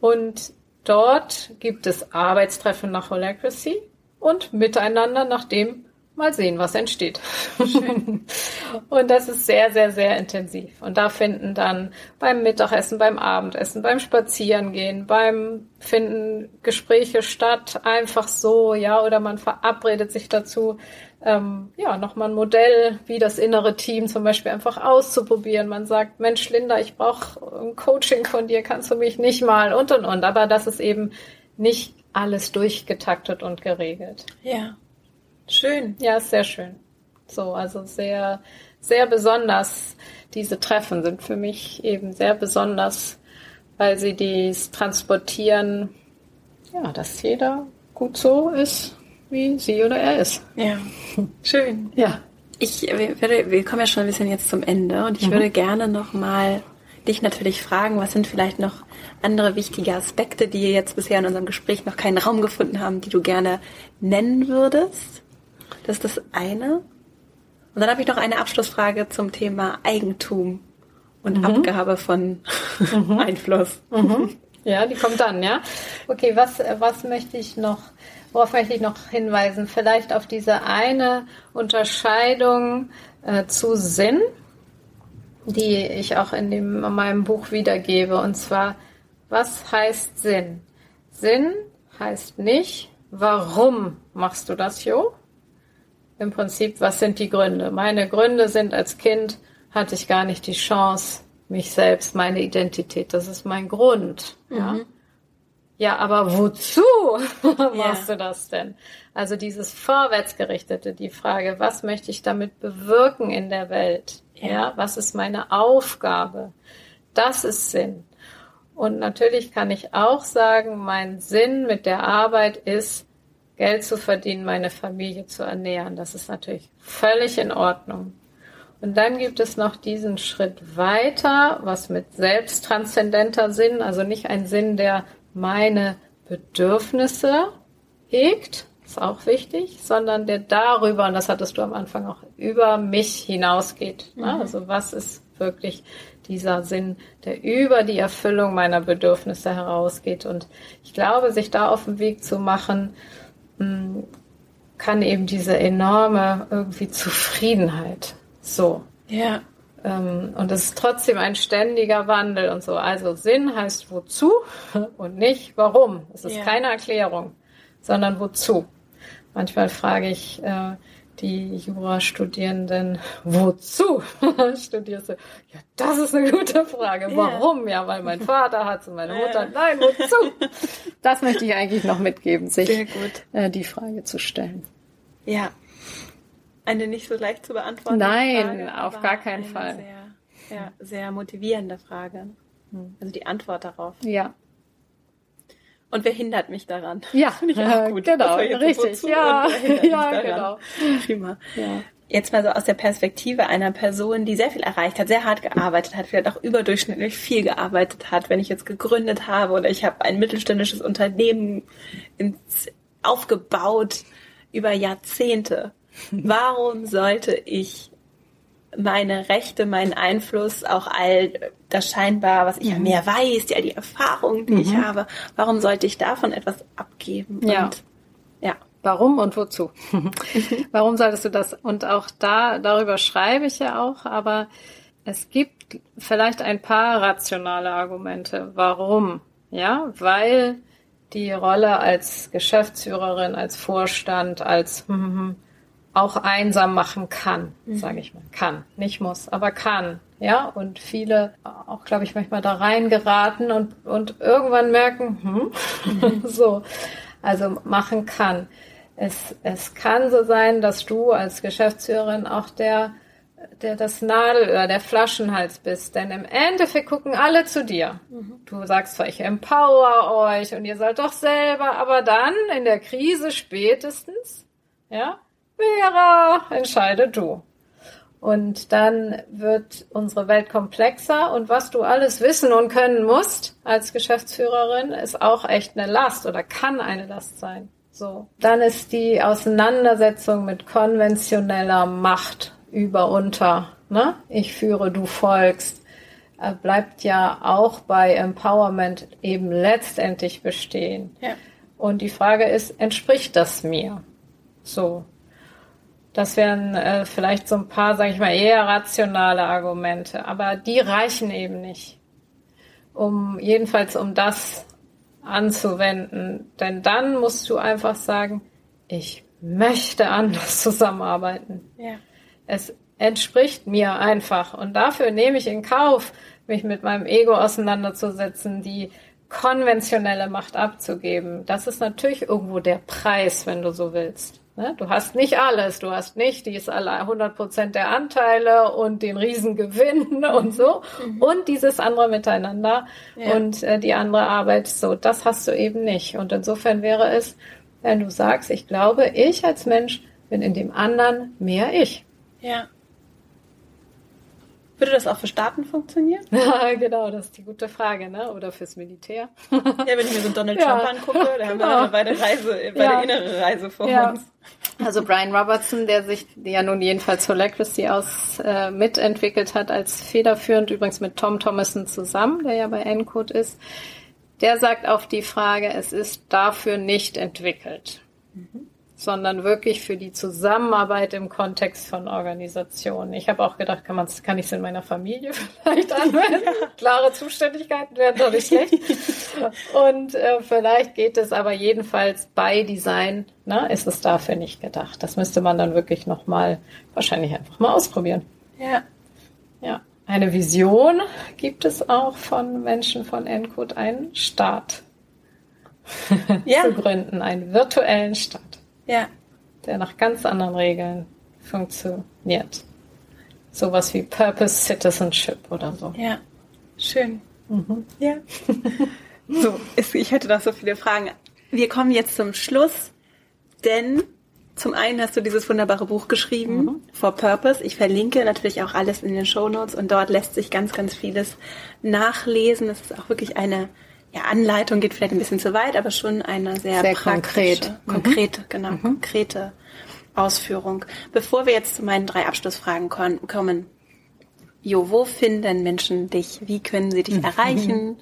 Und dort gibt es Arbeitstreffen nach Holacracy und miteinander nach dem, mal sehen, was entsteht. und das ist sehr, sehr, sehr intensiv. Und da finden dann beim Mittagessen, beim Abendessen, beim Spazierengehen, beim finden Gespräche statt, einfach so, ja, oder man verabredet sich dazu, ähm, ja, nochmal ein Modell, wie das innere Team zum Beispiel einfach auszuprobieren. Man sagt, Mensch, Linda, ich brauche ein Coaching von dir, kannst du mich nicht mal und und und. Aber das ist eben nicht alles durchgetaktet und geregelt. Ja. Schön. Ja, sehr schön. So, also sehr, sehr besonders. Diese Treffen sind für mich eben sehr besonders, weil sie dies transportieren, ja, dass jeder gut so ist, wie sie oder er ist. Ja, schön. Ja. Ich würde, wir kommen ja schon ein bisschen jetzt zum Ende und ich mhm. würde gerne nochmal dich natürlich fragen, was sind vielleicht noch andere wichtige Aspekte, die jetzt bisher in unserem Gespräch noch keinen Raum gefunden haben, die du gerne nennen würdest? Das ist das eine. Und dann habe ich noch eine Abschlussfrage zum Thema Eigentum und mhm. Abgabe von mhm. Einfluss. Mhm. Ja, die kommt dann, ja. Okay, was, was möchte ich noch, worauf möchte ich noch hinweisen? Vielleicht auf diese eine Unterscheidung äh, zu Sinn, die ich auch in, dem, in meinem Buch wiedergebe. Und zwar, was heißt Sinn? Sinn heißt nicht, warum machst du das, Jo? Im Prinzip, was sind die Gründe? Meine Gründe sind, als Kind hatte ich gar nicht die Chance, mich selbst, meine Identität, das ist mein Grund. Mhm. Ja. Ja, aber wozu machst ja. du das denn? Also dieses Vorwärtsgerichtete, die Frage, was möchte ich damit bewirken in der Welt? Ja. ja, was ist meine Aufgabe? Das ist Sinn. Und natürlich kann ich auch sagen, mein Sinn mit der Arbeit ist, Geld zu verdienen, meine Familie zu ernähren. Das ist natürlich völlig in Ordnung. Und dann gibt es noch diesen Schritt weiter, was mit selbsttranszendenter Sinn, also nicht ein Sinn, der meine Bedürfnisse hegt, ist auch wichtig, sondern der darüber, und das hattest du am Anfang auch, über mich hinausgeht. Mhm. Also was ist wirklich dieser Sinn, der über die Erfüllung meiner Bedürfnisse herausgeht. Und ich glaube, sich da auf den Weg zu machen, kann eben diese enorme irgendwie Zufriedenheit. So. Ja. Ähm, und es ist trotzdem ein ständiger Wandel und so. Also Sinn heißt wozu und nicht warum. Es ist ja. keine Erklärung, sondern wozu. Manchmal frage ich äh, die Jurastudierenden, wozu studierst du? Ja, das ist eine gute Frage. Warum? Ja, weil mein Vater hat und meine Mutter. Nein, wozu? Das möchte ich eigentlich noch mitgeben, sich äh, die Frage zu stellen. Ja. Eine nicht so leicht zu beantworten. Nein, Frage, auf gar keinen Fall. Sehr, ja, sehr motivierende Frage. Also die Antwort darauf. Ja. Und wer hindert mich daran? Ja, ich auch gut. genau, richtig. Ja, ja genau. Prima. Ja. Jetzt mal so aus der Perspektive einer Person, die sehr viel erreicht hat, sehr hart gearbeitet hat, vielleicht auch überdurchschnittlich viel gearbeitet hat. Wenn ich jetzt gegründet habe oder ich habe ein mittelständisches Unternehmen aufgebaut über Jahrzehnte, warum sollte ich meine Rechte, meinen Einfluss, auch all das scheinbar, was ich ja mhm. mehr weiß, all die Erfahrungen, die mhm. ich habe, warum sollte ich davon etwas abgeben? Ja. Und, ja. Warum und wozu? warum solltest du das? Und auch da, darüber schreibe ich ja auch, aber es gibt vielleicht ein paar rationale Argumente. Warum? Ja, weil die Rolle als Geschäftsführerin, als Vorstand, als auch einsam machen kann, mhm. sage ich mal. Kann, nicht muss, aber kann. Ja, und viele auch, glaube ich, manchmal da reingeraten und, und irgendwann merken, hm, mhm. so, also machen kann. Es, es kann so sein, dass du als Geschäftsführerin auch der, der das Nadelöhr, der Flaschenhals bist. Denn im Endeffekt gucken alle zu dir. Mhm. Du sagst zwar, ich empower euch und ihr sollt doch selber, aber dann in der Krise spätestens, ja, Vera, entscheide du. Und dann wird unsere Welt komplexer und was du alles wissen und können musst als Geschäftsführerin, ist auch echt eine Last oder kann eine Last sein. So. Dann ist die Auseinandersetzung mit konventioneller Macht über unter. Ne? Ich führe, du folgst. Äh, bleibt ja auch bei Empowerment eben letztendlich bestehen. Ja. Und die Frage ist, entspricht das mir? So. Das wären äh, vielleicht so ein paar, sage ich mal, eher rationale Argumente, aber die reichen eben nicht, um jedenfalls um das anzuwenden. Denn dann musst du einfach sagen, ich möchte anders zusammenarbeiten. Ja. Es entspricht mir einfach und dafür nehme ich in Kauf, mich mit meinem Ego auseinanderzusetzen, die konventionelle Macht abzugeben. Das ist natürlich irgendwo der Preis, wenn du so willst. Ne? Du hast nicht alles, du hast nicht die 100 Prozent der Anteile und den Riesengewinn und so mhm. und dieses andere Miteinander ja. und äh, die andere Arbeit so, das hast du eben nicht. Und insofern wäre es, wenn du sagst, ich glaube, ich als Mensch bin in dem anderen mehr ich. Ja. Würde das auch für Staaten funktionieren? Ja, genau, das ist die gute Frage, ne? Oder fürs Militär. ja, wenn ich mir so Donald Trump ja, angucke, da haben wir bei der Reise, bei ja. der innere Reise vor ja. uns. Also Brian Robertson, der sich ja nun jedenfalls Holacracy aus äh, mitentwickelt hat, als federführend übrigens mit Tom Thomason zusammen, der ja bei Encode ist, der sagt auf die Frage, es ist dafür nicht entwickelt. Mhm sondern wirklich für die Zusammenarbeit im Kontext von Organisationen. Ich habe auch gedacht, kann, kann ich es in meiner Familie vielleicht anwenden? Klare Zuständigkeiten wären doch nicht schlecht. Und äh, vielleicht geht es aber jedenfalls bei Design, ne, ist es dafür nicht gedacht. Das müsste man dann wirklich nochmal, wahrscheinlich einfach mal ausprobieren. Ja. Ja. Eine Vision gibt es auch von Menschen von Encode, einen Staat ja. zu gründen, einen virtuellen Staat. Ja. Der nach ganz anderen Regeln funktioniert. Sowas wie Purpose Citizenship oder so. Ja. Schön. Mhm. Ja. so, ich hätte noch so viele Fragen. Wir kommen jetzt zum Schluss, denn zum einen hast du dieses wunderbare Buch geschrieben, mhm. For Purpose. Ich verlinke natürlich auch alles in den Show Notes und dort lässt sich ganz, ganz vieles nachlesen. Es ist auch wirklich eine ja, Anleitung, geht vielleicht ein bisschen zu weit, aber schon eine sehr, sehr konkret. konkrete, mhm. genau, mhm. konkrete Ausführung. Bevor wir jetzt zu meinen drei Abschlussfragen kommen, Jo, wo finden Menschen dich? Wie können sie dich erreichen?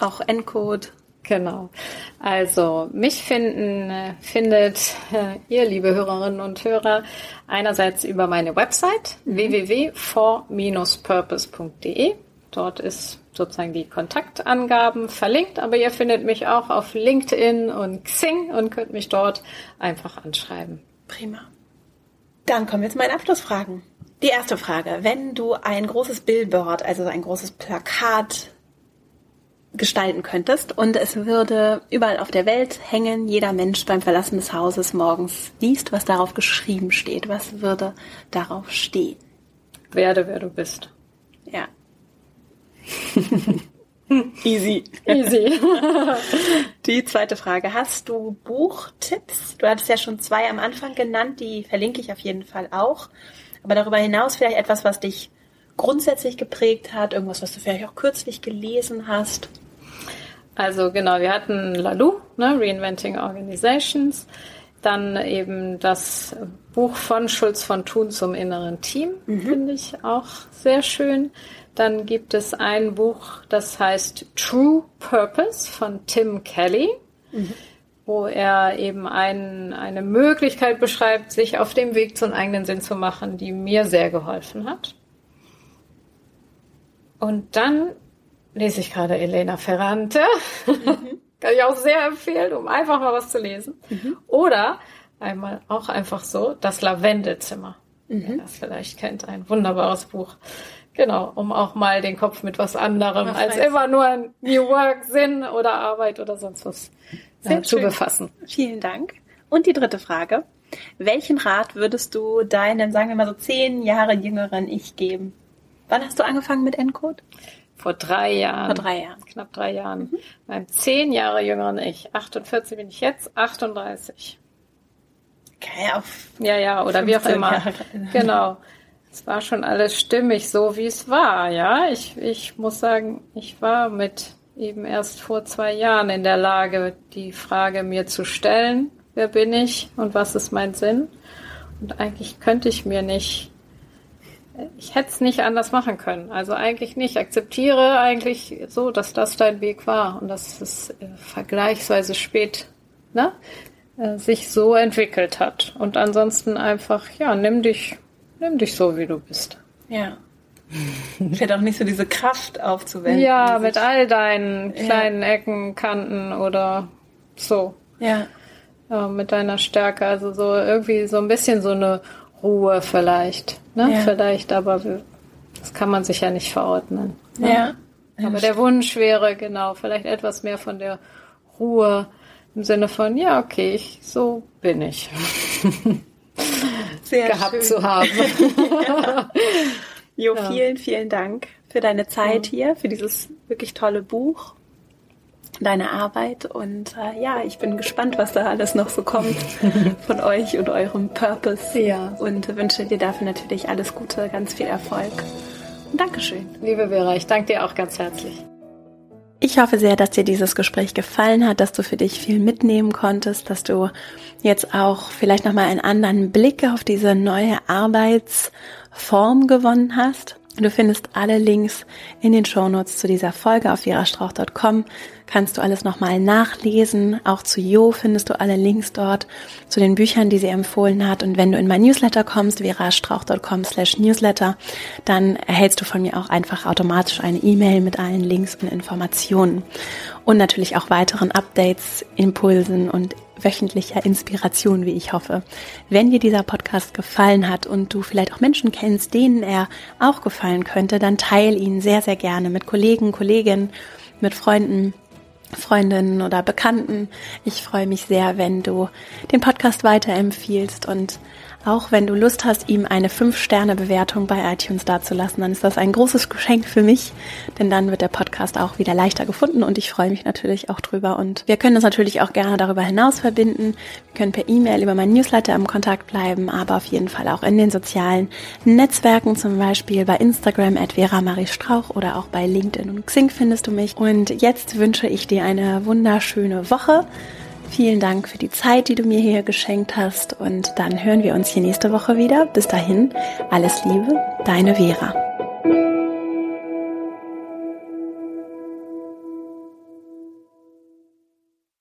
Auch Encode. Genau. Also mich finden findet äh, ihr, liebe Hörerinnen und Hörer, einerseits über meine Website mhm. www.for-purpose.de. Dort ist sozusagen die Kontaktangaben verlinkt, aber ihr findet mich auch auf LinkedIn und Xing und könnt mich dort einfach anschreiben. Prima. Dann kommen jetzt meine Abschlussfragen. Die erste Frage. Wenn du ein großes Billboard, also ein großes Plakat gestalten könntest und es würde überall auf der Welt hängen, jeder Mensch beim Verlassen des Hauses morgens liest, was darauf geschrieben steht. Was würde darauf stehen? Werde, wer du bist. Ja. Easy. Easy. die zweite Frage. Hast du Buchtipps? Du hattest ja schon zwei am Anfang genannt, die verlinke ich auf jeden Fall auch. Aber darüber hinaus vielleicht etwas, was dich grundsätzlich geprägt hat, irgendwas, was du vielleicht auch kürzlich gelesen hast. Also genau, wir hatten Lalu, ne, Reinventing Organizations, dann eben das Buch von Schulz von Thun zum inneren Team, mhm. finde ich auch sehr schön. Dann gibt es ein Buch, das heißt True Purpose von Tim Kelly, mhm. wo er eben ein, eine Möglichkeit beschreibt, sich auf dem Weg zum eigenen Sinn zu machen, die mir sehr geholfen hat. Und dann lese ich gerade Elena Ferrante. Mhm. Kann ich auch sehr empfehlen, um einfach mal was zu lesen. Mhm. Oder einmal auch einfach so, das Lavendelzimmer. Mhm. Wer das vielleicht kennt, ein wunderbares Buch. Genau, um auch mal den Kopf mit was anderem was als immer nur New Work, Sinn oder Arbeit oder sonst was äh, zu befassen. Vielen Dank. Und die dritte Frage. Welchen Rat würdest du deinem, sagen wir mal so zehn Jahre jüngeren Ich geben? Wann hast du angefangen mit Encode? Vor drei Jahren. Vor drei Jahren. Knapp drei Jahren. Mhm. Beim zehn Jahre jüngeren Ich. 48 bin ich jetzt, 38. Okay, auf. Ja, ja, oder wie auch immer. Jahre. Genau. Es war schon alles stimmig, so wie es war, ja. Ich, ich muss sagen, ich war mit eben erst vor zwei Jahren in der Lage, die Frage mir zu stellen, wer bin ich und was ist mein Sinn? Und eigentlich könnte ich mir nicht ich hätte es nicht anders machen können. Also eigentlich nicht. Akzeptiere eigentlich so, dass das dein Weg war und dass es äh, vergleichsweise spät ne, äh, sich so entwickelt hat. Und ansonsten einfach, ja, nimm dich, nimm dich so, wie du bist. Ja. Fällt auch nicht so diese Kraft aufzuwenden. Ja, mit all deinen kleinen ja. Ecken, Kanten oder so. Ja. ja. Mit deiner Stärke. Also so irgendwie so ein bisschen so eine Ruhe vielleicht. Ne? Ja. Vielleicht, aber das kann man sich ja nicht verordnen. Ne? Ja. Aber der Wunsch wäre genau, vielleicht etwas mehr von der Ruhe im Sinne von, ja, okay, ich, so bin ich. Sehr gehabt schön. zu haben. ja. Jo, vielen, vielen Dank für deine Zeit hier, für dieses wirklich tolle Buch deine Arbeit und äh, ja, ich bin gespannt, was da alles noch so kommt von euch und eurem Purpose. Ja. Und wünsche dir dafür natürlich alles Gute, ganz viel Erfolg. Und Dankeschön. Liebe Vera, ich danke dir auch ganz herzlich. Ich hoffe sehr, dass dir dieses Gespräch gefallen hat, dass du für dich viel mitnehmen konntest, dass du jetzt auch vielleicht nochmal einen anderen Blick auf diese neue Arbeitsform gewonnen hast. Du findest alle Links in den Shownotes zu dieser Folge auf verastrauch.com kannst du alles nochmal nachlesen. Auch zu Jo findest du alle Links dort zu den Büchern, die sie empfohlen hat. Und wenn du in mein Newsletter kommst, verastrauch.com slash newsletter, dann erhältst du von mir auch einfach automatisch eine E-Mail mit allen Links und Informationen. Und natürlich auch weiteren Updates, Impulsen und wöchentlicher Inspiration, wie ich hoffe. Wenn dir dieser Podcast gefallen hat und du vielleicht auch Menschen kennst, denen er auch gefallen könnte, dann teile ihn sehr, sehr gerne mit Kollegen, Kolleginnen, mit Freunden Freundinnen oder Bekannten. Ich freue mich sehr, wenn du den Podcast weiterempfiehlst und Auch wenn du Lust hast, ihm eine 5-Sterne-Bewertung bei iTunes dazulassen, dann ist das ein großes Geschenk für mich, denn dann wird der Podcast auch wieder leichter gefunden und ich freue mich natürlich auch drüber. Und wir können uns natürlich auch gerne darüber hinaus verbinden. Wir können per E-Mail über meinen Newsletter im Kontakt bleiben, aber auf jeden Fall auch in den sozialen Netzwerken, zum Beispiel bei Instagram at Vera Marie Strauch oder auch bei LinkedIn und Xing findest du mich. Und jetzt wünsche ich dir eine wunderschöne Woche. Vielen Dank für die Zeit, die du mir hier geschenkt hast und dann hören wir uns hier nächste Woche wieder. Bis dahin, alles Liebe, deine Vera.